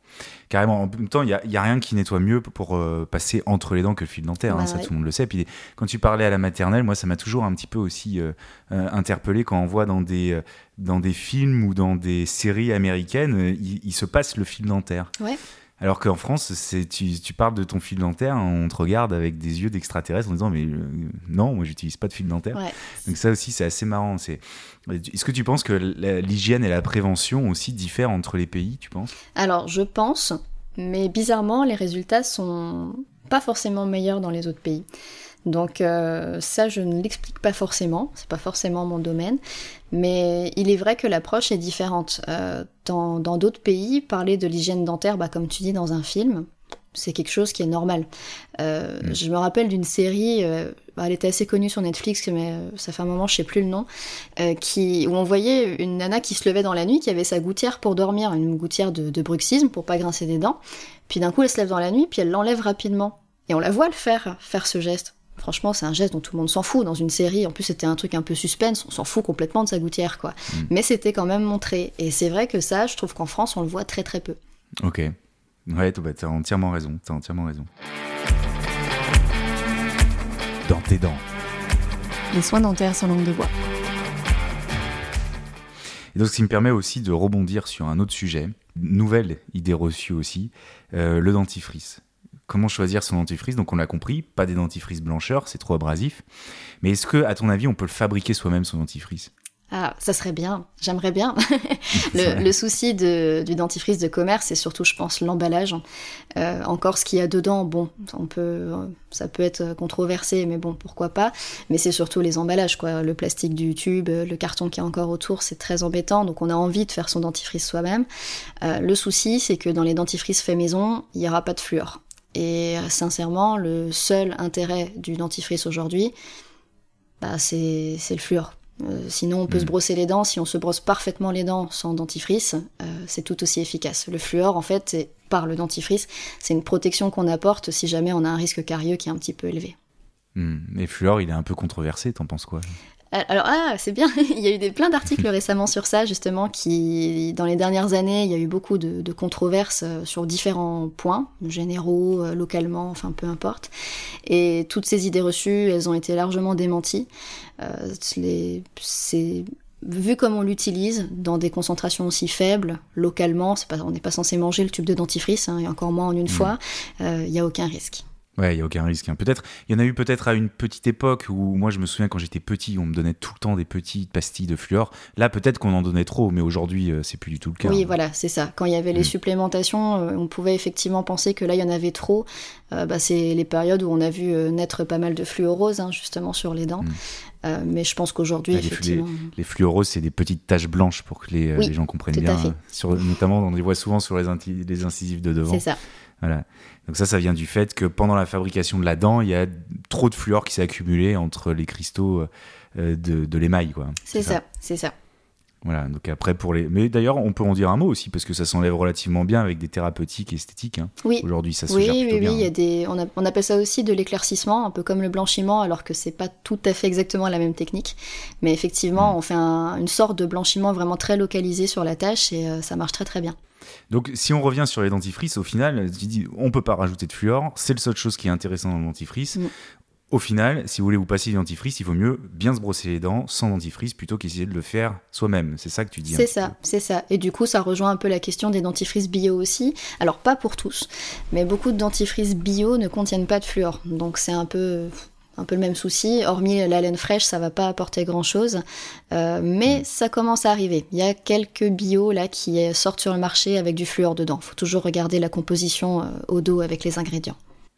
Carrément. En même temps, il n'y a, y a rien qui nettoie mieux pour euh, passer entre les dents que le fil dentaire. hein, Ouais, ça, ouais. tout le monde le sait. Puis quand tu parlais à la maternelle, moi, ça m'a toujours un petit peu aussi euh, euh, interpellé quand on voit dans des, dans des films ou dans des séries américaines, il, il se passe le fil dentaire. Ouais. Alors qu'en France, c'est, tu, tu parles de ton fil dentaire, on te regarde avec des yeux d'extraterrestre en disant Mais euh, non, moi, j'utilise pas de fil dentaire. Ouais. Donc ça aussi, c'est assez marrant. C'est... Est-ce que tu penses que l'hygiène et la prévention aussi diffèrent entre les pays, tu penses? Alors, je pense, mais bizarrement, les résultats sont pas forcément meilleurs dans les autres pays. Donc euh, ça, je ne l'explique pas forcément, c'est pas forcément mon domaine, mais il est vrai que l'approche est différente. Euh, dans d'autres pays, parler de l'hygiène dentaire, bah, comme tu dis dans un film, c'est quelque chose qui est normal. Euh, Mm. Je me rappelle d'une série, euh, bah, elle était assez connue sur Netflix, mais euh, ça fait un moment, je sais plus le nom, euh, qui, où on voyait une nana qui se levait dans la nuit, qui avait sa gouttière pour dormir, une gouttière de, de bruxisme pour pas grincer des dents. Puis d'un coup, elle se lève dans la nuit, puis elle l'enlève rapidement. Et on la voit le faire, faire ce geste. Franchement, c'est un geste dont tout le monde s'en fout dans une série. En plus, c'était un truc un peu suspense, on s'en fout complètement de sa gouttière, quoi. Mm. Mais c'était quand même montré. Et c'est vrai que ça, je trouve qu'en France, on le voit très très peu. Ok. Ouais, t'as bah, t'as entièrement raison. T'as entièrement raison. Dans tes dents. Les soins dentaires sans langue de bois. Et donc, ce qui me permet aussi de rebondir sur un autre sujet, nouvelle idée reçue aussi, euh, le dentifrice. Comment choisir son dentifrice Donc, on l'a compris, pas des dentifrices blancheurs, c'est trop abrasif. Mais est-ce que, à ton avis, on peut le fabriquer soi-même son dentifrice? Ah, ça serait bien, j'aimerais bien. [LAUGHS] le, le, souci de, du dentifrice de commerce, c'est surtout, je pense, l'emballage. Euh, encore ce qu'il y a dedans, bon, on peut, ça peut être controversé, mais bon, pourquoi pas. Mais c'est surtout les emballages, quoi. Le plastique du tube, le carton qui est encore autour, c'est très embêtant. Donc on a envie de faire son dentifrice soi-même. Euh, le souci, c'est que dans les dentifrices fait maison, il n'y aura pas de fluor. Et euh, sincèrement, le seul intérêt du dentifrice aujourd'hui, bah, c'est le fluor euh, sinon, on peut se mm. brosser les dents. Si on se brosse parfaitement les dents sans dentifrice, euh, c'est tout aussi efficace. Le fluor, en fait, par le dentifrice, c'est une protection qu'on apporte si jamais on a un risque carieux qui est un petit peu élevé. Mm. Mais fluor, il est un peu controversé, t'en penses quoi alors, ah, c'est bien, [LAUGHS] il y a eu des, plein d'articles récemment sur ça, justement, qui, dans les dernières années, il y a eu beaucoup de, controverses euh, sur différents points, généraux, euh, localement, enfin, peu importe. Et toutes ces idées reçues, elles ont été largement démenties. c'est vu comme on l'utilise dans des concentrations aussi faibles, localement, pas, on n'est pas censé manger le tube de dentifrice, hein, et encore moins en une mmh. fois, il n'y a aucun risque. Ouais, il n'y a aucun risque. Hein. Peut-être, il y en a eu peut-être à une petite époque où moi je me souviens quand j'étais petit, on me donnait tout le temps des petites pastilles de fluor. Là, peut-être qu'on en donnait trop, mais aujourd'hui, euh, c'est plus du tout le cas. Oui, voilà, c'est ça. Quand il y avait les mm. supplémentations, euh, on pouvait effectivement penser que là, il y en avait trop. Euh, bah, c'est les périodes où on a vu naître pas mal de fluorose, hein, justement, sur les dents. Mm. mais je pense qu'aujourd'hui, effectivement... Les, fluoroses, c'est des petites taches blanches pour que les, gens comprennent bien. Sur, notamment, on les voit souvent sur les, les incisives de devant. C'est ça. Voilà. Donc ça, ça vient du fait que pendant la fabrication de la dent, il y a trop de fluor qui s'est accumulé entre les cristaux euh, de, l'émail. C'est ça, c'est ça. Voilà, donc après pour les. Mais d'ailleurs, on peut en dire un mot aussi, parce que ça s'enlève relativement bien avec des thérapeutiques esthétiques. Hein. Oui. Aujourd'hui, ça se oui, gère oui, bien. Oui, il y a des... on, on, appelle ça aussi de l'éclaircissement, un peu comme le blanchiment, alors que c'est pas tout à fait exactement la même technique. Mais effectivement, mm. on fait une sorte de blanchiment vraiment très localisé sur la tâche et euh, ça marche très très bien. Donc, si on revient sur les dentifrices, au final, tu dis, on peut pas rajouter de fluor, c'est le seule chose qui est intéressante dans le dentifrice. Mm. Au final, si vous voulez vous passer du dentifrice, il vaut mieux bien se brosser les dents sans dentifrice plutôt qu'essayer de le faire soi-même. C'est ça que tu dis. C'est ça, c'est ça. Et du coup, ça rejoint un peu la question des dentifrices bio aussi. Alors, pas pour tous, mais beaucoup de dentifrices bio ne contiennent pas de fluor. Donc, c'est un peu un peu le même souci. Hormis la laine fraîche, ça va pas apporter grand chose, euh, mais mm. ça commence à arriver. Il y a quelques bio là qui sortent sur le marché avec du fluor dedans. Il faut toujours regarder la composition euh, au dos avec les ingrédients.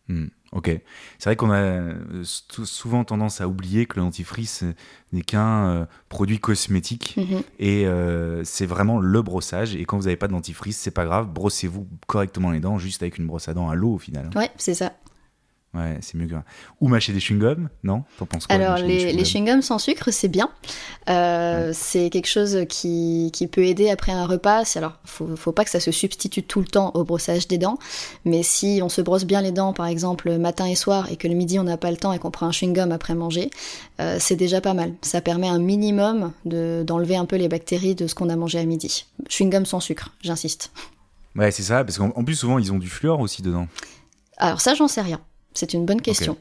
Mm. ok. C'est vrai qu'on a euh, souvent tendance à oublier que le dentifrice n'est qu'un produit cosmétique mm-hmm. et c'est vraiment le brossage. Et quand vous n'avez pas de dentifrice, c'est pas grave, brossez-vous correctement les dents juste avec une brosse à dents à l'eau au final. Ouais, c'est ça. Ouais, c'est mieux que. Ou mâcher des chewing-gums, non? T'en penses quoi Alors, les, chewing-gums? sans sucre, c'est bien. Euh, c'est quelque chose qui, qui, peut aider après un repas. Alors, faut, faut pas que ça se substitue tout le temps au brossage des dents. Mais si on se brosse bien les dents, par exemple, matin et soir, et que le midi on n'a pas le temps et qu'on prend un chewing-gum après manger, euh, c'est déjà pas mal. Ça permet un minimum d'enlever un peu les bactéries de ce qu'on a mangé à midi. Chewing-gum sans sucre, j'insiste. Ouais, c'est ça, parce qu'en plus, souvent, ils ont du fluor aussi dedans. Alors, ça, j'en sais rien. C'est une bonne question.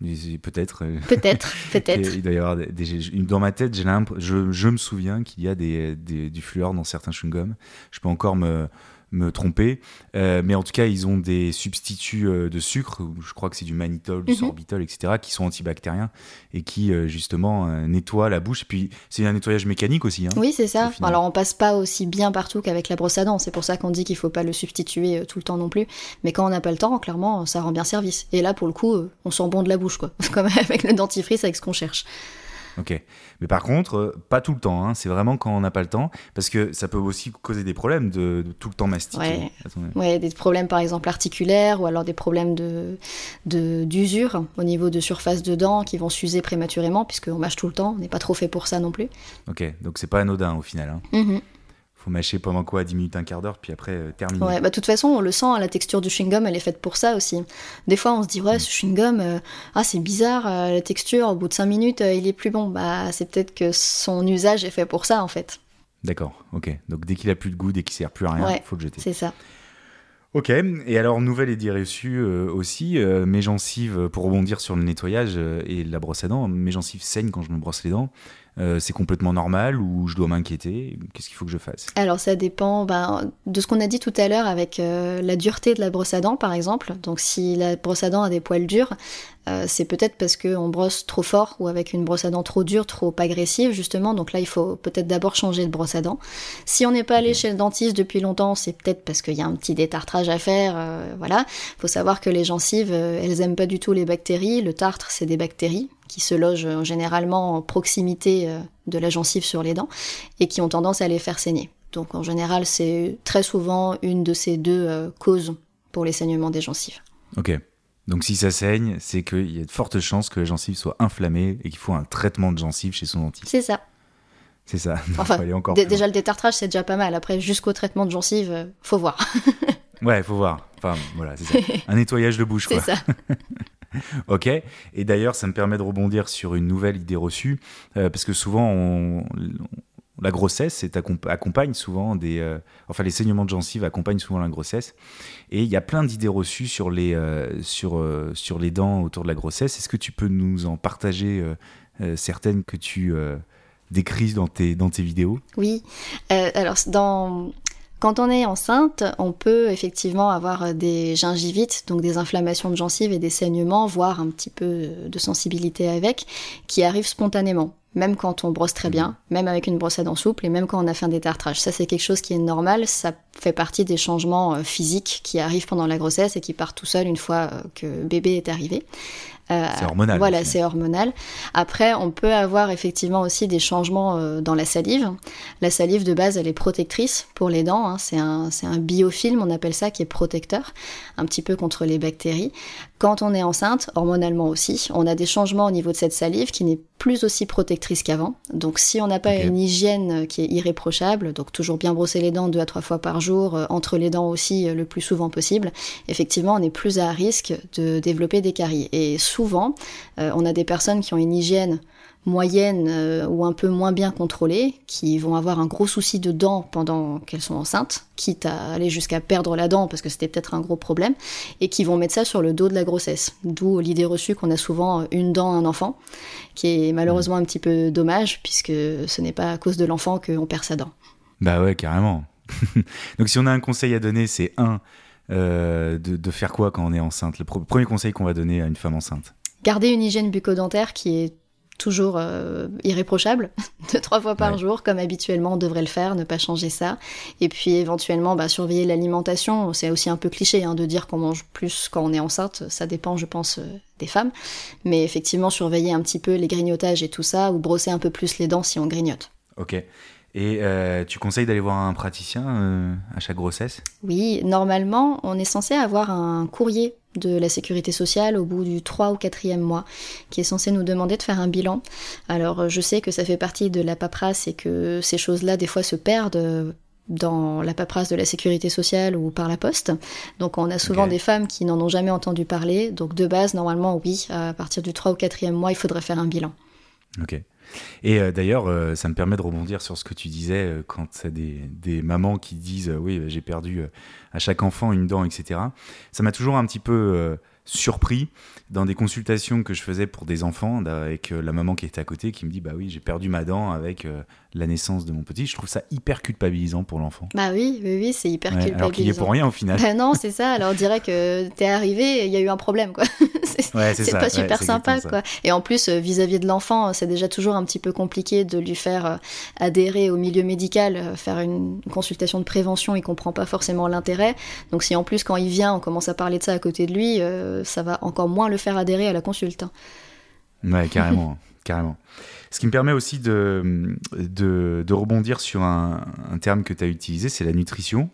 Peut-être. Euh, peut-être, [LAUGHS] peut-être. Il doit y avoir des, dans ma tête, j'ai je, je me souviens qu'il y a des, du fluor dans certains chewing-gums. Je peux encore me, me tromper. Euh, mais en tout cas, ils ont des substituts euh, de sucre, je crois que c'est du mannitol, du mhm. sorbitol, etc., qui sont antibactériens et qui euh, justement nettoient la bouche. Et puis c'est un nettoyage mécanique aussi. Hein, oui, c'est ça. Alors on passe pas aussi bien partout qu'avec la brosse à dents. C'est pour ça qu'on dit qu'il faut pas le substituer tout le temps non plus. Mais quand on n'a pas le temps, clairement, ça rend bien service. Et là, pour le coup, on sent bon de la bouche, quoi. [LAUGHS] Comme avec le dentifrice, avec ce qu'on cherche. Ok. Mais par contre, euh, pas tout le temps. Hein. C'est vraiment quand on n'a pas le temps. Parce que ça peut aussi causer des problèmes de, tout le temps mastiquer. Ouais. des problèmes par exemple articulaires ou alors des problèmes de, d'usure au niveau de surface de dents qui vont s'user prématurément puisqu'on mâche tout le temps. On n'est pas trop fait pour ça non plus. Ok. Donc c'est pas anodin au final. Hein. Mm-hmm faut mâcher pendant quoi 10 minutes, un quart d'heure, puis après euh, terminer. Ouais, bah de toute façon, on le sent, la texture du chewing-gum, elle est faite pour ça aussi. Des fois, on se dit, ouais, mm. ce chewing-gum, euh, ah, c'est bizarre, euh, la texture, au bout de 5 minutes, il est plus bon. Bah, c'est peut-être que son usage est fait pour ça, en fait. D'accord, ok. Donc dès qu'il a plus de goût, dès qu'il sert plus à rien, il faut le jeter. C'est ça. Ok, et alors nouvelle idée reçue aussi, mes gencives, pour rebondir sur le nettoyage et la brosse à dents, mes gencives saignent quand je me brosse les dents. Euh, c'est complètement normal ou je dois m'inquiéter? Qu'est-ce qu'il faut que je fasse? Alors ça dépend ben, de ce qu'on a dit tout à l'heure avec euh, la dureté de la brosse à dents par exemple. Donc si la brosse à dents a des poils durs, euh, c'est peut-être parce qu'on brosse trop fort ou avec une brosse à dents trop dure, trop agressive justement. Donc là il faut peut-être d'abord changer de brosse à dents. Si on n'est pas allé chez le dentiste depuis longtemps, c'est peut-être parce qu'il y a un petit détartrage à faire. voilà. Faut savoir que les gencives, elles aiment pas du tout les bactéries. Le tartre c'est des bactéries qui se logent euh, généralement en proximité euh, de la gencive sur les dents et qui ont tendance à les faire saigner. Donc en général, c'est très souvent une de ces deux euh, causes pour les saignements des gencives. Ok. Donc si ça saigne, c'est qu'il y a de fortes chances que la gencive soit inflammée et qu'il faut un traitement de gencive chez son dentiste. C'est ça. C'est ça. [LAUGHS] Enfin, encore déjà le détartrage, c'est déjà pas mal. Après, jusqu'au traitement de gencive, faut voir. [LAUGHS] ouais, faut voir. Enfin, voilà, c'est ça. [LAUGHS] Un nettoyage de bouche, quoi. C'est ça. [LAUGHS] ok. Et d'ailleurs, ça me permet de rebondir sur une nouvelle idée reçue, euh, parce que souvent, la grossesse accompagne souvent des. Euh, enfin, les saignements de gencives accompagnent souvent la grossesse. Et il y a plein d'idées reçues sur les, euh, sur, sur les dents autour de la grossesse. Est-ce que tu peux nous en partager certaines que tu décris dans tes, dans tes vidéos? Oui. alors, dans quand on est enceinte, on peut effectivement avoir des gingivites, donc des inflammations de gencives et des saignements, voire un petit peu de sensibilité avec, qui arrivent spontanément même quand on brosse très bien, mmh. même avec une brosse à dents souple et même quand on a fait un détartrage. Ça, c'est quelque chose qui est normal, ça fait partie des changements euh, physiques qui arrivent pendant la grossesse et qui partent tout seul une fois euh, que bébé est arrivé. Euh, c'est hormonal. Voilà, c'est hormonal. Après, on peut avoir effectivement aussi des changements euh, dans la salive. La salive de base, elle est protectrice pour les dents. Hein. C'est un, un biofilm, on appelle ça, qui est protecteur, un petit peu contre les bactéries. Quand on est enceinte, hormonalement aussi, on a des changements au niveau de cette salive qui n'est plus aussi protectrice qu'avant. Donc si on n'a pas une hygiène qui est irréprochable, donc toujours bien brosser les dents deux à trois fois par jour, euh, entre les dents aussi le plus souvent possible, effectivement on est plus à risque de développer des caries. Et souvent, euh, on a des personnes qui ont une hygiène moyenne euh, ou un peu moins bien contrôlée, qui vont avoir un gros souci de dents pendant qu'elles sont enceintes, quitte à aller jusqu'à perdre la dent parce que c'était peut-être un gros problème, et qui vont mettre ça sur le dos de la grossesse. D'où l'idée reçue qu'on a souvent une dent, un enfant, qui est malheureusement un petit peu dommage, puisque ce n'est pas à cause de l'enfant qu'on perd sa dent. Bah ouais, carrément. [LAUGHS] Donc si on a un conseil à donner, c'est un, euh, de, faire quoi quand on est enceinte Le premier conseil qu'on va donner à une femme enceinte Garder une hygiène bucco-dentaire qui est toujours euh, irréprochable, [LAUGHS] deux, trois fois par jour, comme habituellement on devrait le faire, ne pas changer ça. Et puis éventuellement, bah, surveiller l'alimentation. C'est aussi un peu cliché hein, de dire qu'on mange plus quand on est enceinte, ça dépend, je pense, euh, des femmes. Mais effectivement, surveiller un petit peu les grignotages et tout ça, ou brosser un peu plus les dents si on grignote. Ok. Et euh, tu conseilles d'aller voir un praticien euh, à chaque grossesse? Oui, normalement, on est censé avoir un courrier de la sécurité sociale au bout du 3 ou 4e mois qui est censé nous demander de faire un bilan. Alors je sais que ça fait partie de la paperasse et que ces choses-là des fois se perdent dans la paperasse de la sécurité sociale ou par la poste. Donc on a souvent des femmes qui n'en ont jamais entendu parler. Donc de base, normalement, oui, à partir du 3 ou 4e mois, il faudrait faire un bilan. Ok. Et euh, d'ailleurs, euh, ça me permet de rebondir sur ce que tu disais euh, quand des, des, mamans qui disent oui, j'ai perdu à chaque enfant une dent, etc. Ça m'a toujours un petit peu surpris dans des consultations que je faisais pour des enfants avec la maman qui était à côté qui me dit bah oui j'ai perdu ma dent avec la naissance de mon petit. Je trouve ça hyper culpabilisant pour l'enfant. Bah oui oui, oui c'est hyper culpabilisant alors qu'il est pour rien au final. Bah non c'est ça. Alors on dirait que t'es arrivé il y a eu un problème quoi. [LAUGHS] C'est pas super sympa quoi. Et en plus vis-à-vis de l'enfant c'est déjà toujours un petit peu compliqué de lui faire adhérer au milieu médical faire une consultation de prévention. Il comprend pas forcément l'intérêt. Donc si en plus quand il vient on commence à parler de ça à côté de lui ça va encore moins le faire adhérer à la consulte. Hein. Ouais, carrément, [LAUGHS] carrément. Ce qui me permet aussi de, de, rebondir sur un, terme que tu as utilisé, c'est la nutrition.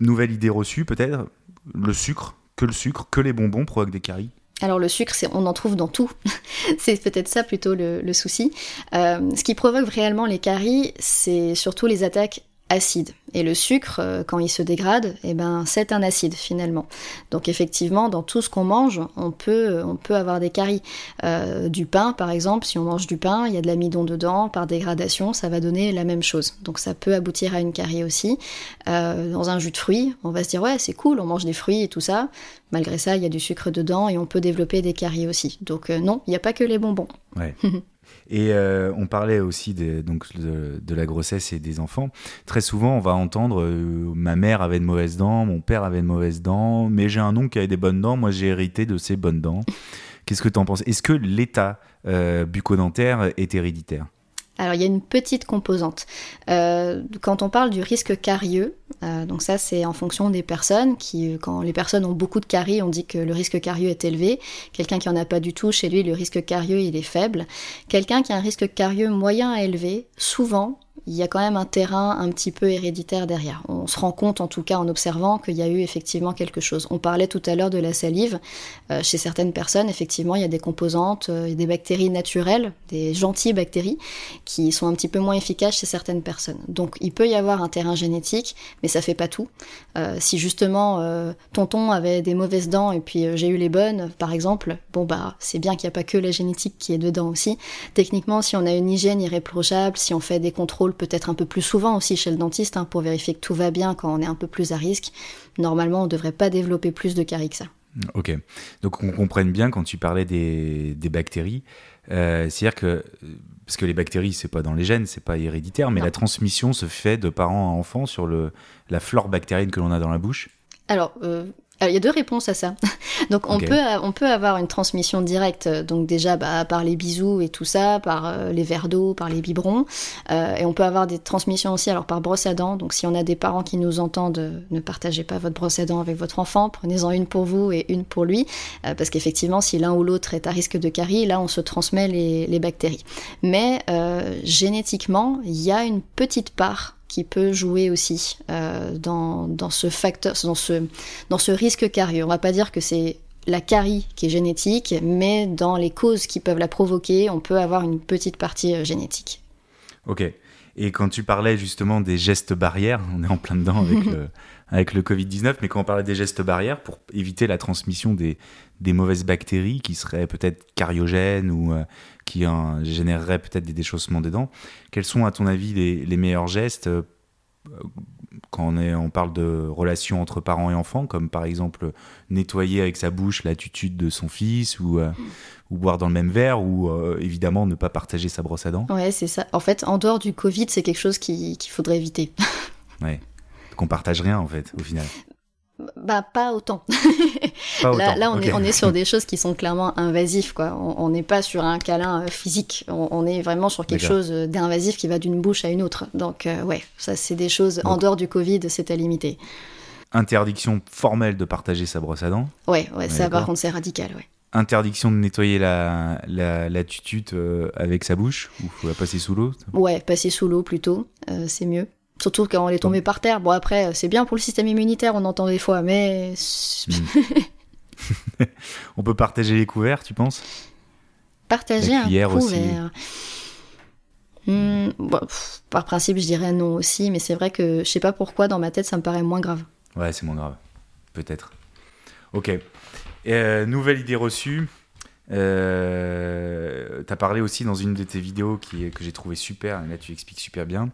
Nouvelle idée reçue peut-être, le sucre, que le sucre, que les bonbons provoquent des caries? Alors le sucre, on en trouve dans tout. [LAUGHS] c'est peut-être ça plutôt le, souci. Euh, ce qui provoque réellement les caries, c'est surtout les attaques acide. Et le sucre, euh, quand il se dégrade, eh ben, c'est un acide finalement. Donc effectivement, dans tout ce qu'on mange, on peut, on peut avoir des caries. Euh, du pain, par exemple, si on mange du pain, il y a de l'amidon dedans, par dégradation, ça va donner la même chose. Donc ça peut aboutir à une carie aussi. Euh, dans un jus de fruits, on va se dire ouais, c'est cool, on mange des fruits et tout ça. Malgré ça, il y a du sucre dedans et on peut développer des caries aussi. Donc non, il n'y a pas que les bonbons. Ouais. [LAUGHS] Et euh, on parlait aussi de, donc de, la grossesse et des enfants. Très souvent, on va entendre euh, ma mère avait de mauvaises dents, mon père avait de mauvaises dents, mais j'ai un oncle qui avait des bonnes dents, moi j'ai hérité de ces bonnes dents. Qu'est-ce que tu en penses? Est-ce que l'état euh, bucco-dentaire est héréditaire? Alors il y a une petite composante. Euh, quand on parle du risque carieux, euh, donc ça c'est en fonction des personnes, qui, quand les personnes ont beaucoup de caries, on dit que le risque carieux est élevé. Quelqu'un qui en a pas du tout, chez lui le risque carieux il est faible. Quelqu'un qui a un risque carieux moyen à élevé, souvent il y a quand même un terrain un petit peu héréditaire derrière. On se rend compte, en tout cas en observant, qu'il y a eu effectivement quelque chose. On parlait tout à l'heure de la salive. Euh, chez certaines personnes, effectivement, il y a des composantes, euh, des bactéries naturelles, des gentilles bactéries, qui sont un petit peu moins efficaces chez certaines personnes. Donc il peut y avoir un terrain génétique, mais ça fait pas tout. Euh, si justement tonton avait des mauvaises dents et puis j'ai eu les bonnes, par exemple, bon bah c'est bien qu'il n'y a pas que la génétique qui est dedans aussi. Techniquement, si on a une hygiène irréprochable, si on fait des contrôles peut-être un peu plus souvent aussi chez le dentiste hein, pour vérifier que tout va bien quand on est un peu plus à risque. Normalement, on ne devrait pas développer plus de caries que ça. Ok. Donc on comprenne bien quand tu parlais des, bactéries. Euh, c'est-à-dire que, parce que les bactéries, c'est pas dans les gènes, c'est pas héréditaire, mais la transmission se fait de parents à enfants sur le, la flore bactérienne que l'on a dans la bouche. Alors, euh, il y a deux réponses à ça. [LAUGHS] donc on, peut, on peut avoir une transmission directe, donc déjà bah, par les bisous et tout ça, par euh, les verres d'eau, par les biberons. Euh, et on peut avoir des transmissions aussi alors par brosse à dents. Donc si on a des parents qui nous entendent, euh, ne partagez pas votre brosse à dents avec votre enfant, prenez-en une pour vous et une pour lui. parce qu'effectivement, si l'un ou l'autre est à risque de carie, là on se transmet les, les bactéries. Mais génétiquement, il y a une petite part qui peut jouer aussi euh, dans, dans, ce facteur, dans ce, dans ce risque carieux. On va pas dire que c'est la carie qui est génétique, mais dans les causes qui peuvent la provoquer, on peut avoir une petite partie euh, génétique. Ok. Et quand tu parlais justement des gestes barrières, on est en plein dedans avec [LAUGHS] le, avec le Covid-19, mais quand on parlait des gestes barrières pour éviter la transmission des, des mauvaises bactéries qui seraient peut-être cariogènes ou euh, qui généreraient peut-être des déchaussements des dents, quels sont à ton avis les, les meilleurs gestes euh, quand on, est, on parle de relations entre parents et enfants, comme par exemple nettoyer avec sa bouche l'attitude de son fils ou, euh, ou boire dans le même verre ou évidemment ne pas partager sa brosse à dents? Ouais, c'est ça. En fait, en dehors du Covid, c'est quelque chose qu'il faudrait éviter. ouais qu'on partage rien en fait au final. Bah pas autant. là, on, est, on est sur [LAUGHS] des choses qui sont clairement invasives quoi. On n'est pas sur un câlin euh, physique. On, est vraiment sur quelque chose euh, d'invasif qui va d'une bouche à une autre. Donc euh, ouais, ça c'est des choses en dehors du Covid, c'est à limiter. Interdiction formelle de partager sa brosse à dents. Ouais, ouais, ça par contre c'est radical, ouais. Interdiction de nettoyer la, la, la tutute avec sa bouche ou faut la passer sous l'eau Ouais, passer sous l'eau plutôt, c'est mieux. Surtout quand on est tombé par terre. Bon, après, c'est bien pour le système immunitaire, on entend des fois, mais. Hmm. [LAUGHS] on peut partager les couverts, tu penses? Partager un couvert. Hmm, par principe, je dirais non aussi, mais c'est vrai que je sais pas pourquoi, dans ma tête, ça me paraît moins grave. Ouais, c'est moins grave. Peut-être. Ok. Euh, nouvelle idée reçue. Euh, tu as parlé aussi dans une de tes vidéos qui, que j'ai trouvé super, et là tu expliques super bien,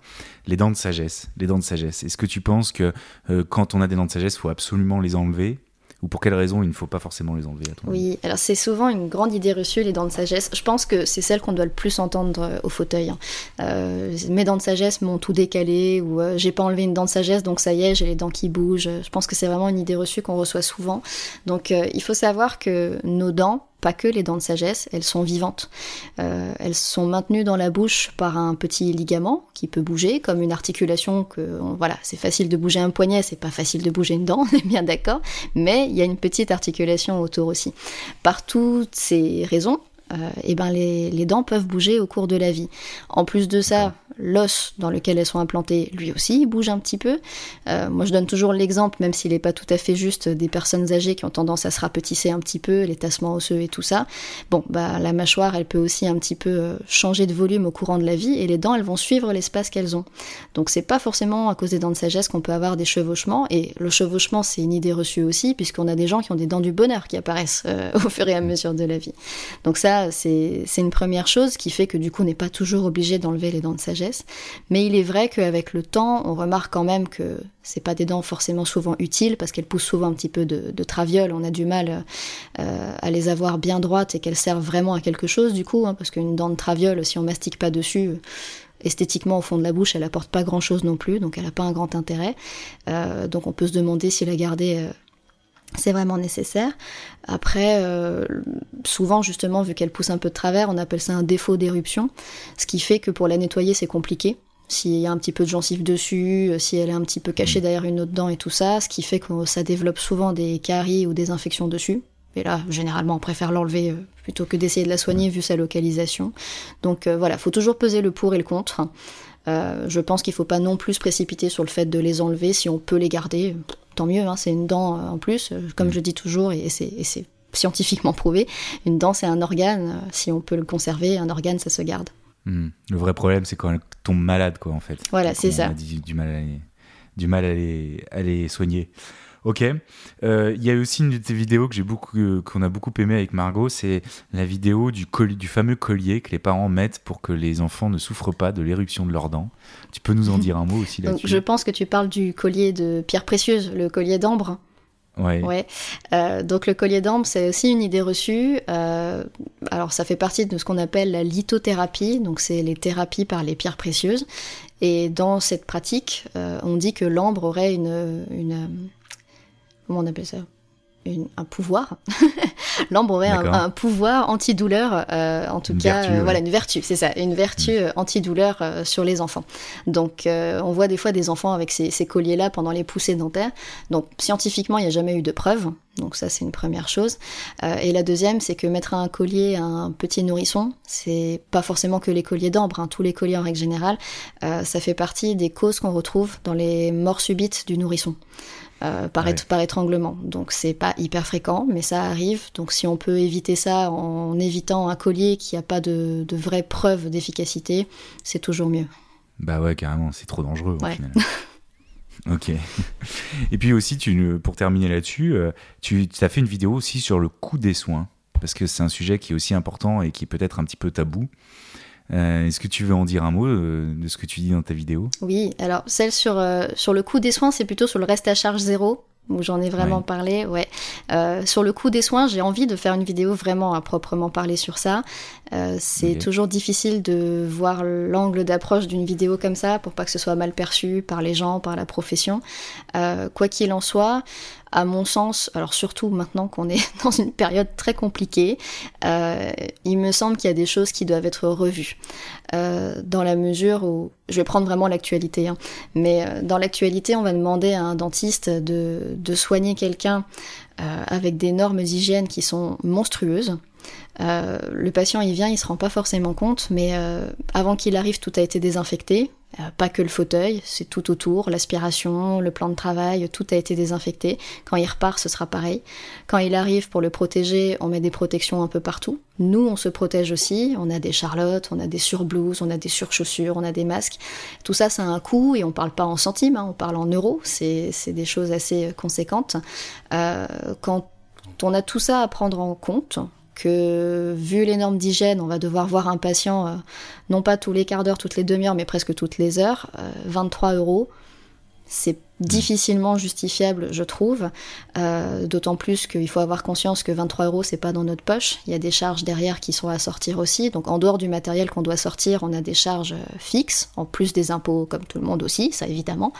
les dents de sagesse. Les dents de sagesse. Est-ce que tu penses que euh, quand on a des dents de sagesse, il faut absolument les enlever? Ou pour quelles raisons il ne faut pas forcément les enlever à Oui, alors c'est souvent une grande idée reçue, les dents de sagesse. Je pense que c'est celle qu'on doit le plus entendre euh, au fauteuil. Hein. Euh, mes dents de sagesse m'ont tout décalé, ou euh, j'ai pas enlevé une dent de sagesse, donc ça y est, j'ai les dents qui bougent. Je pense que c'est vraiment une idée reçue qu'on reçoit souvent. Donc il faut savoir que nos dents, que les dents de sagesse, elles sont vivantes. Euh, elles sont maintenues dans la bouche par un petit ligament qui peut bouger, comme une articulation que, voilà, c'est facile de bouger un poignet, c'est pas facile de bouger une dent, [LAUGHS] on est bien d'accord, mais il y a une petite articulation autour aussi. Par toutes ces raisons, et euh, eh ben les, les, dents peuvent bouger au cours de la vie. En plus de ça, l'os dans lequel elles sont implantées, lui aussi, bouge un petit peu. Euh, moi, je donne toujours l'exemple, même s'il n'est pas tout à fait juste, des personnes âgées qui ont tendance à se rapetisser un petit peu, les tassements osseux et tout ça. Bon, bah, la mâchoire, elle peut aussi un petit peu euh, changer de volume au courant de la vie, et les dents, elles vont suivre l'espace qu'elles ont. Donc, c'est pas forcément à cause des dents de sagesse qu'on peut avoir des chevauchements, et le chevauchement, c'est une idée reçue aussi, puisqu'on a des gens qui ont des dents du bonheur qui apparaissent euh, [LAUGHS] au fur et à mesure de la vie. Donc ça, c'est une première chose qui fait que du coup, on n'est pas toujours obligé d'enlever les dents de sagesse Mais il est vrai qu'avec le temps, on remarque quand même que c'est pas des dents forcément souvent utiles parce qu'elles poussent souvent un petit peu de, traviole. On a du mal euh, à les avoir bien droites et qu'elles servent vraiment à quelque chose du coup, hein, parce qu'une dent de traviole, si on mastique pas dessus, esthétiquement au fond de la bouche, elle apporte pas grand chose non plus, donc elle n'a pas un grand intérêt. Euh, donc on peut se demander si la garder euh, c'est vraiment nécessaire. Après, euh, souvent justement, vu qu'elle pousse un peu de travers, on appelle ça un défaut d'éruption, ce qui fait que pour la nettoyer, c'est compliqué. S'il y a un petit peu de gencive dessus, si elle est un petit peu cachée derrière une autre dent et tout ça, ce qui fait que ça développe souvent des caries ou des infections dessus. Et là, généralement, on préfère l'enlever euh, plutôt que d'essayer de la soigner vu sa localisation. Donc euh, voilà, faut toujours peser le pour et le contre. Euh, je pense qu'il faut pas non plus se précipiter sur le fait de les enlever. Si on peut les garder, tant mieux, hein, c'est une dent en plus. Comme je dis toujours, et c'est scientifiquement [LAUGHS] prouvé, une dent c'est un organe. Si on peut le conserver, un organe ça se garde. Hmm. Le vrai problème, c'est quand elle tombe malade, quoi, en fait. Voilà, c'est ça. A du, mal, à les, du mal à les, à les soigner. Ok. Euh, il y a aussi une de tes vidéos que j'ai beaucoup, euh, qu'on a beaucoup aimé avec Margot, c'est la vidéo du, du fameux collier que les parents mettent pour que les enfants ne souffrent pas de l'éruption de leurs dents. Tu peux nous en dire un mot aussi là-dessus? Je pense que tu parles du collier de pierre précieuse, le collier d'ambre. Ouais. ouais. Euh, donc le collier d'ambre, c'est aussi une idée reçue. alors ça fait partie de ce qu'on appelle la lithothérapie, donc c'est les thérapies par les pierres précieuses. Et dans cette pratique, on dit que l'ambre aurait une, une comment on appelle ça? Un pouvoir? [LAUGHS] L'ambre aurait un, pouvoir antidouleur, euh, en tout cas, euh, voilà, une vertu, c'est ça, une vertu mm. euh, antidouleur sur les enfants. Donc, on voit des fois des enfants avec ces, colliers-là pendant les poussées dentaires. Donc, scientifiquement, il n'y a jamais eu de preuve. Donc, ça, c'est une première chose. et la deuxième, c'est que mettre un collier à un petit nourrisson, c'est pas forcément que les colliers d'ambre, hein, tous les colliers en règle générale, ça fait partie des causes qu'on retrouve dans les morts subites du nourrisson. Euh, par, étranglement. Donc c'est pas hyper fréquent, mais ça arrive. Donc si on peut éviter ça en évitant un collier qui n'a pas de, de vraie preuve d'efficacité, c'est toujours mieux. Bah ouais, carrément, c'est trop dangereux au final. [LAUGHS] ok. Et puis aussi, tu, pour terminer là-dessus, euh, tu as fait une vidéo aussi sur le coût des soins, parce que c'est un sujet qui est aussi important et qui est peut-être un petit peu tabou. Euh, est-ce que tu veux en dire un mot euh, de ce que tu dis dans ta vidéo? Oui, alors celle sur, euh, sur le coût des soins, c'est plutôt sur le reste à charge zéro où j'en ai vraiment parlé. Ouais. sur le coût des soins, j'ai envie de faire une vidéo vraiment à proprement parler sur ça. c'est toujours difficile de voir l'angle d'approche d'une vidéo comme ça pour pas que ce soit mal perçu par les gens, par la profession. quoi qu'il en soit, à mon sens, alors surtout maintenant qu'on est [LAUGHS] dans une période très compliquée, euh, il me semble qu'il y a des choses qui doivent être revues. Euh, dans la mesure où, je vais prendre vraiment l'actualité, hein, mais euh, dans l'actualité, on va demander à un dentiste de, de soigner quelqu'un avec des normes d'hygiène qui sont monstrueuses. le patient il vient, il se rend pas forcément compte, mais avant qu'il arrive, tout a été désinfecté. Euh, pas que le fauteuil, c'est tout autour, l'aspiration, le plan de travail, tout a été désinfecté. Quand il repart, ce sera pareil. Quand il arrive pour le protéger, on met des protections un peu partout. Nous, on se protège aussi. On a des charlottes, on a des surblouses, on a des surchaussures, on a des masques. Tout ça, ça a un coût et on parle pas en centimes, hein, on parle en euros. C'est des choses assez conséquentes. Euh, quand on a tout ça à prendre en compte, que vu les normes d'hygiène, on va devoir voir un patient euh, non pas tous les quarts d'heure, toutes les demi-heures, mais presque toutes les heures, 23 euh, euros, c'est difficilement justifiable, je trouve. Euh, d'autant plus qu'il faut avoir conscience que 23 euros, c'est pas dans notre poche. Il y a des charges derrière qui sont à sortir aussi. Donc, en dehors du matériel qu'on doit sortir, on a des charges euh, fixes, en plus des impôts, comme tout le monde aussi, ça évidemment.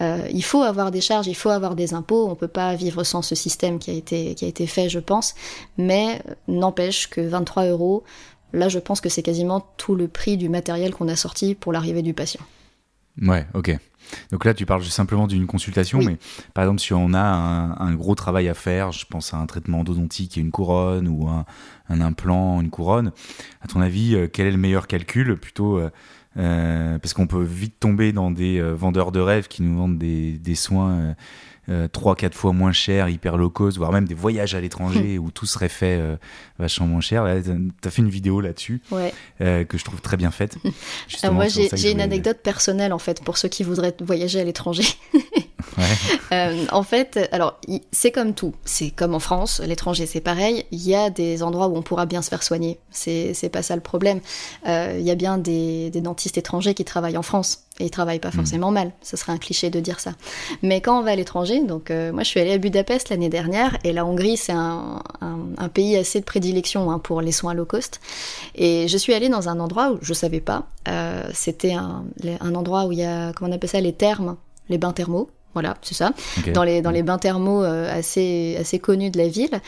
Euh, il faut avoir des charges, il faut avoir des impôts. On peut pas vivre sans ce système qui a été, qui a été fait, je pense. Mais n'empêche que 23 euros, là, je pense que c'est quasiment tout le prix du matériel qu'on a sorti pour l'arrivée du patient. Ouais, ok. Donc là, tu parles simplement d'une consultation, mais par exemple, si on a un, gros travail à faire, je pense à un traitement endodontique et une couronne, ou un, implant, une couronne, à ton avis, euh, quel est le meilleur calcul Plutôt, euh, euh, parce qu'on peut vite tomber dans des vendeurs de rêves qui nous vendent des, des soins 3-4 euh, fois moins cher, hyper low cost, voire même des voyages à l'étranger où tout serait fait euh, vachement moins cher. Tu as fait une vidéo là-dessus euh, que je trouve très bien faite. [LAUGHS] moi, j'ai une anecdote personnelle en fait pour ceux qui voudraient voyager à l'étranger. [LAUGHS] Euh, en fait, alors c'est comme tout, c'est comme en France, l'étranger c'est pareil. Il y a des endroits où on pourra bien se faire soigner. C'est pas ça le problème. Euh, il y a bien des, dentistes étrangers qui travaillent en France et ils travaillent pas hmm. forcément mal. Ce serait un cliché de dire ça. Mais quand on va à l'étranger, donc euh, moi je suis allée à Budapest l'année dernière et la Hongrie c'est un, pays assez de prédilection hein, pour les soins low cost. Et je suis allée dans un endroit où je savais pas. C'était un, un endroit où il y a comment on appelle ça les thermes les bains thermaux. Voilà, c'est ça. Dans, les, dans les bains thermaux euh, assez, assez connus de la ville.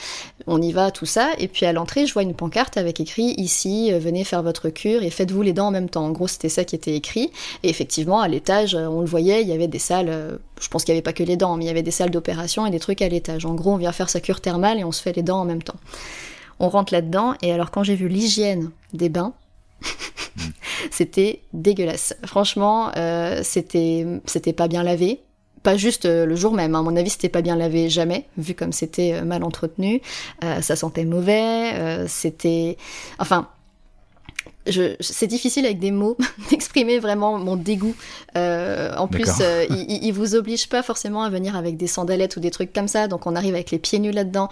On y va, tout ça. Et puis à l'entrée, je vois une pancarte avec écrit Ici, euh, venez faire votre cure et faites-vous les dents en même temps. En gros, c'était ça qui était écrit. Et effectivement, à l'étage, euh, on le voyait, il y avait des salles. je pense qu'il n'y avait pas que les dents, mais il y avait des salles d'opération et des trucs à l'étage. En gros, on vient faire sa cure thermale et on se fait les dents en même temps. On rentre là-dedans. Et alors, quand j'ai vu l'hygiène des bains, [LAUGHS] c'était dégueulasse. Franchement, euh, c'était c'était pas bien lavé. Pas juste euh, le jour même, à mon avis, c'était pas bien lavé jamais, vu comme c'était euh, mal entretenu. ça sentait mauvais, c'était. Enfin, c'est difficile avec des mots [LAUGHS] d'exprimer vraiment mon dégoût. en plus, il, il, vous oblige pas forcément à venir avec des sandalettes ou des trucs comme ça, donc on arrive avec les pieds nus là-dedans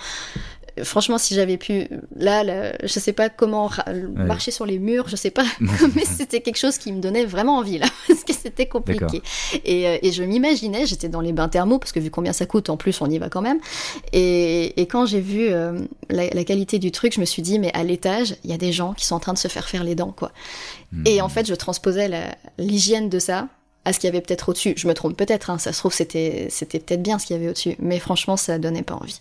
franchement, si j'avais pu, là, je sais pas comment marcher sur les murs, je sais pas, [LAUGHS] [LAUGHS] mais c'était quelque chose qui me donnait vraiment envie là, [LAUGHS] parce que c'était compliqué. Et, euh, et, je m'imaginais, j'étais dans les bains thermaux, parce que vu combien ça coûte, en plus, on y va quand même. Et, et quand j'ai vu euh, la, la, qualité du truc, je me suis dit, mais à l'étage, il y a des gens qui sont en train de se faire faire les dents, quoi. Et en hmm. fait, je transposais l'hygiène de ça à ce qu'il y avait peut-être au-dessus. Je me trompe peut-être, hein, ça se trouve, c'était peut-être bien ce qu'il y avait au-dessus, mais franchement, ça donnait pas envie.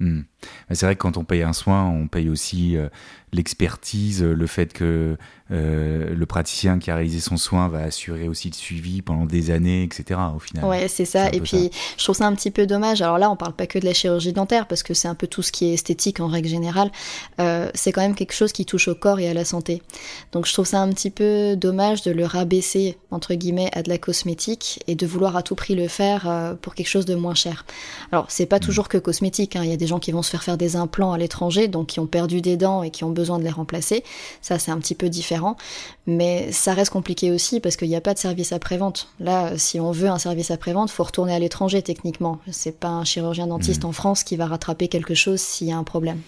Hmm. C'est vrai que quand on paye un soin, on paye aussi euh, l'expertise, le fait que euh, le praticien qui a réalisé son soin va assurer aussi le suivi pendant des années, etc. Au final. Ouais, c'est ça. Et puis, je trouve ça un petit peu dommage. Alors là, on parle pas que de la chirurgie dentaire parce que c'est un peu tout ce qui est esthétique en règle générale. Euh, c'est quand même quelque chose qui touche au corps et à la santé. Donc, je trouve ça un petit peu dommage de le rabaisser entre guillemets à de la cosmétique et de vouloir à tout prix le faire euh, pour quelque chose de moins cher. Alors, c'est pas mm. toujours que cosmétique. Hein. Il y a des gens qui vont se faire faire des implants à l'étranger, donc qui ont perdu des dents et qui ont besoin de les remplacer. Ça, c'est un petit peu différent mais ça reste compliqué aussi parce qu'il n'y a pas de service après-vente. Là, si on veut un service après-vente, faut retourner à l'étranger techniquement. C'est pas un chirurgien dentiste mmh. en France qui va rattraper quelque chose s'il y a un problème.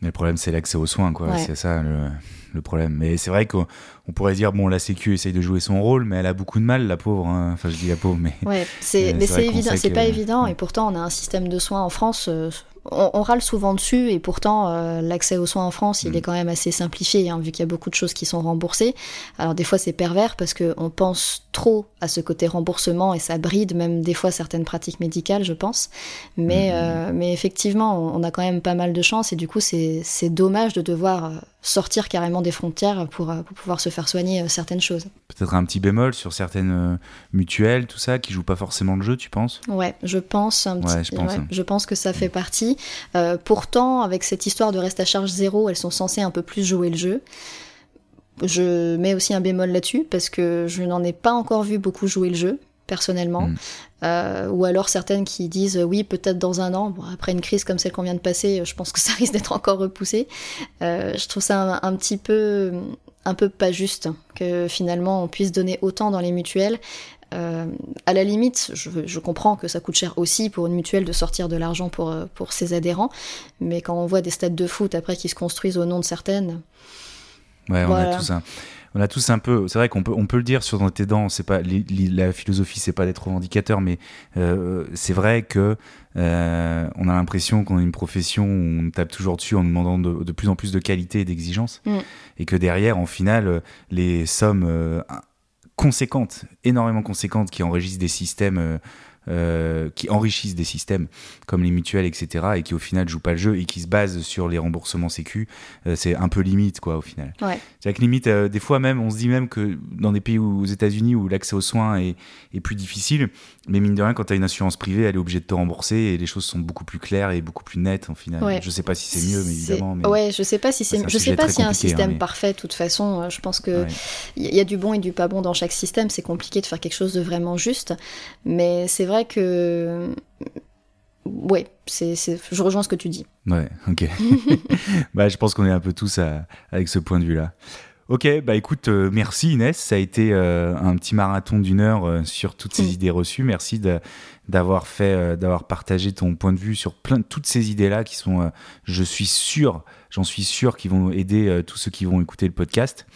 Mais le problème, c'est l'accès aux soins, quoi. C'est ça le, problème. Mais c'est vrai qu'on pourrait dire, bon, la Sécu essaye de jouer son rôle, mais elle a beaucoup de mal, la pauvre. Hein. Enfin, je dis la pauvre, mais. Ouais, c'est, mais c'est évident, c'est pas évident. Et pourtant, on a un système de soins en France. Euh, on, râle souvent dessus et pourtant euh, l'accès aux soins en France il mm. est quand même assez simplifié hein, vu qu'il y a beaucoup de choses qui sont remboursées. Alors des fois c'est pervers parce qu'on pense trop à ce côté remboursement et ça bride même des fois certaines pratiques médicales je pense. Mais, mm. euh, mais effectivement on, a quand même pas mal de chance et du coup c'est dommage de devoir euh, sortir carrément des frontières pour, pour pouvoir se faire soigner certaines choses. Peut-être un petit bémol sur certaines mutuelles, tout ça, qui jouent pas forcément le jeu, tu penses? Ouais, je pense. Un petit... je, pense hein. je pense que ça fait partie. Euh, pourtant, avec cette histoire de reste à charge zéro, elles sont censées un peu plus jouer le jeu. Je mets aussi un bémol là-dessus parce que je n'en ai pas encore vu beaucoup jouer le jeu personnellement, mm. euh, ou alors certaines qui disent oui peut-être dans un an, après une crise comme celle qu'on vient de passer, je pense que ça [LAUGHS] risque d'être encore repoussé. Euh, je trouve ça un, petit peu un peu pas juste que finalement on puisse donner autant dans les mutuelles euh, à la limite, je, comprends que ça coûte cher aussi pour une mutuelle de sortir de l'argent pour, euh, pour ses adhérents, mais quand on voit des stades de foot après qui se construisent au nom de certaines. Ouais, on a tous un, on a tous un peu. C'est vrai qu'on peut, on peut le dire sur tes dents. C'est pas la philosophie, c'est pas d'être revendicateur, mais euh, c'est vrai que on a l'impression qu'on a une profession où on tape toujours dessus en demandant de, plus en plus de qualité et d'exigence, mm. et que derrière, en final, les sommes conséquentes, énormément conséquentes, qui enregistrent des systèmes euh, qui enrichissent des systèmes comme les mutuelles, etc., et qui au final jouent pas le jeu et qui se basent sur les remboursements sécu, euh, c'est un peu limite, quoi, au final. Ouais. C'est que limite, euh, des fois même, on se dit même que dans des pays où, aux États-Unis où l'accès aux soins est, est, plus difficile, mais mine de rien, quand tu as une assurance privée, elle est obligée de te rembourser et les choses sont beaucoup plus claires et beaucoup plus nettes, en final. Ouais. Je sais pas si c'est mieux, mais évidemment. Mais... Ouais, je sais pas si c'est, je sais pas s'il y a un système hein, parfait, de toute façon. Je pense que il y a du bon et du pas bon dans chaque système. C'est compliqué de faire quelque chose de vraiment juste, mais c'est vrai que ouais, c'est, je rejoins ce que tu dis. Ouais, ok. [LAUGHS] bah, je pense qu'on est un peu tous avec ce point de vue-là. Ok, bah écoute, euh, merci Inès, ça a été euh, un petit marathon d'une heure euh, sur toutes ces Mm. idées reçues. Merci d'avoir fait, d'avoir partagé ton point de vue sur plein de toutes ces idées-là qui sont, je suis sûr, j'en suis sûr, qui vont aider tous ceux qui vont écouter le podcast.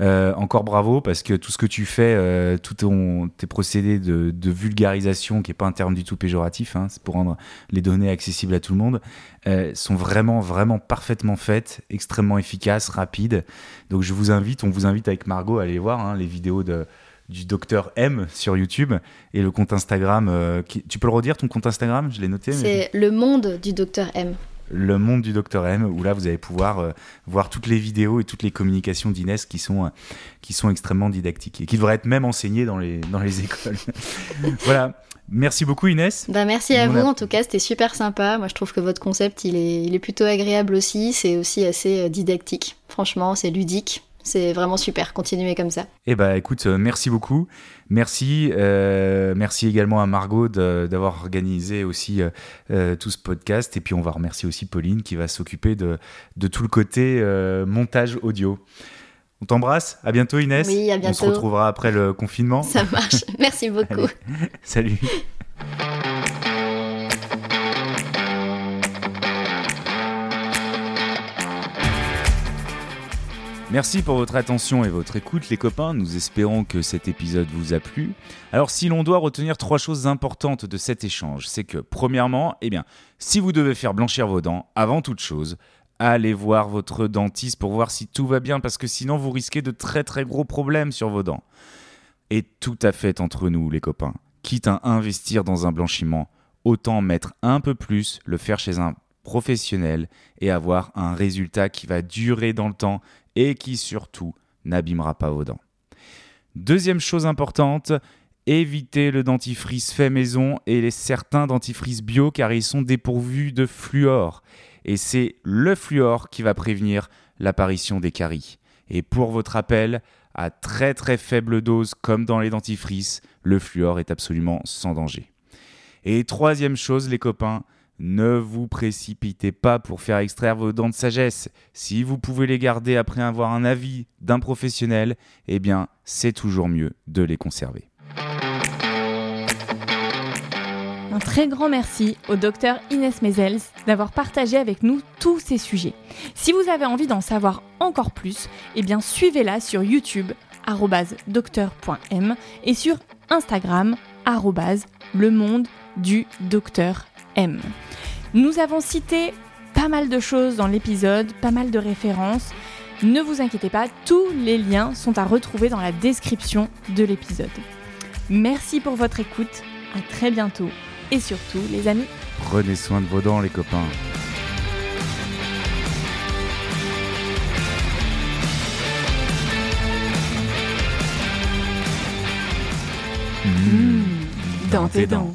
Euh, encore bravo parce que tout ce que tu fais, euh, tout ton, tes procédés de, de vulgarisation, qui est pas un terme du tout péjoratif, hein, c'est pour rendre les données accessibles à tout le monde, euh, sont vraiment, vraiment parfaitement faites, extrêmement efficaces, rapides. Donc je vous invite, on vous invite avec Margot à aller voir hein, les vidéos de, du docteur M sur YouTube et le compte Instagram. euh, qui- tu peux le redire ton compte Instagram? Je l'ai noté. mais- C'est le monde du docteur M. le monde du Docteur M, où là vous allez pouvoir euh, voir toutes les vidéos et toutes les communications d'Inès qui sont, euh, qui sont extrêmement didactiques et qui devraient être même enseignées dans les, dans les [LAUGHS] écoles. voilà. Merci beaucoup Inès. Bah, merci à On vous, a- en tout cas, c'était super sympa. Moi, je trouve que votre concept, il est, il est plutôt agréable aussi. C'est aussi assez euh, didactique. Franchement, c'est ludique. C'est vraiment super. Continuez comme ça. Eh ben écoute, euh, merci beaucoup. Merci. euh, merci également à Margot d'avoir organisé aussi euh, tout ce podcast. Et puis on va remercier aussi Pauline qui va s'occuper de, de tout le côté euh, montage audio. On t'embrasse. À bientôt Inès. Oui, à On se bientôt. retrouvera après le confinement. Ça marche. Merci [LAUGHS] beaucoup. Allez. Salut. [LAUGHS] Merci pour votre attention et votre écoute les copains, nous espérons que cet épisode vous a plu. Alors si l'on doit retenir trois choses importantes de cet échange, c'est que premièrement, eh bien, si vous devez faire blanchir vos dents, avant toute chose, allez voir votre dentiste pour voir si tout va bien parce que sinon vous risquez de très très gros problèmes sur vos dents. Et tout à fait entre nous les copains, quitte à investir dans un blanchiment, autant mettre un peu plus, le faire chez un professionnel et avoir un résultat qui va durer dans le temps et qui surtout n'abîmera pas vos dents. Deuxième chose importante, évitez le dentifrice fait maison et les certains dentifrices bio car ils sont dépourvus de fluor. Et c'est le fluor qui va prévenir l'apparition des caries. Et pour votre rappel, à très très faible dose comme dans les dentifrices, le fluor est absolument sans danger. Et troisième chose les copains, ne vous précipitez pas pour faire extraire vos dents de sagesse. Si vous pouvez les garder après avoir un avis d'un professionnel, eh bien, c'est toujours mieux de les conserver. Un très grand merci au docteur Inès Mezels d'avoir partagé avec nous tous ces sujets. Si vous avez envie d'en savoir encore plus, eh suivez-la sur YouTube docteur.m et sur Instagram le monde du docteur M. Nous avons cité pas mal de choses dans l'épisode, pas mal de références. Ne vous inquiétez pas, tous les liens sont à retrouver dans la description de l'épisode. Merci pour votre écoute, à très bientôt et surtout les amis, Prenez soin de vos dents les copains. Mmh, dans tes dents.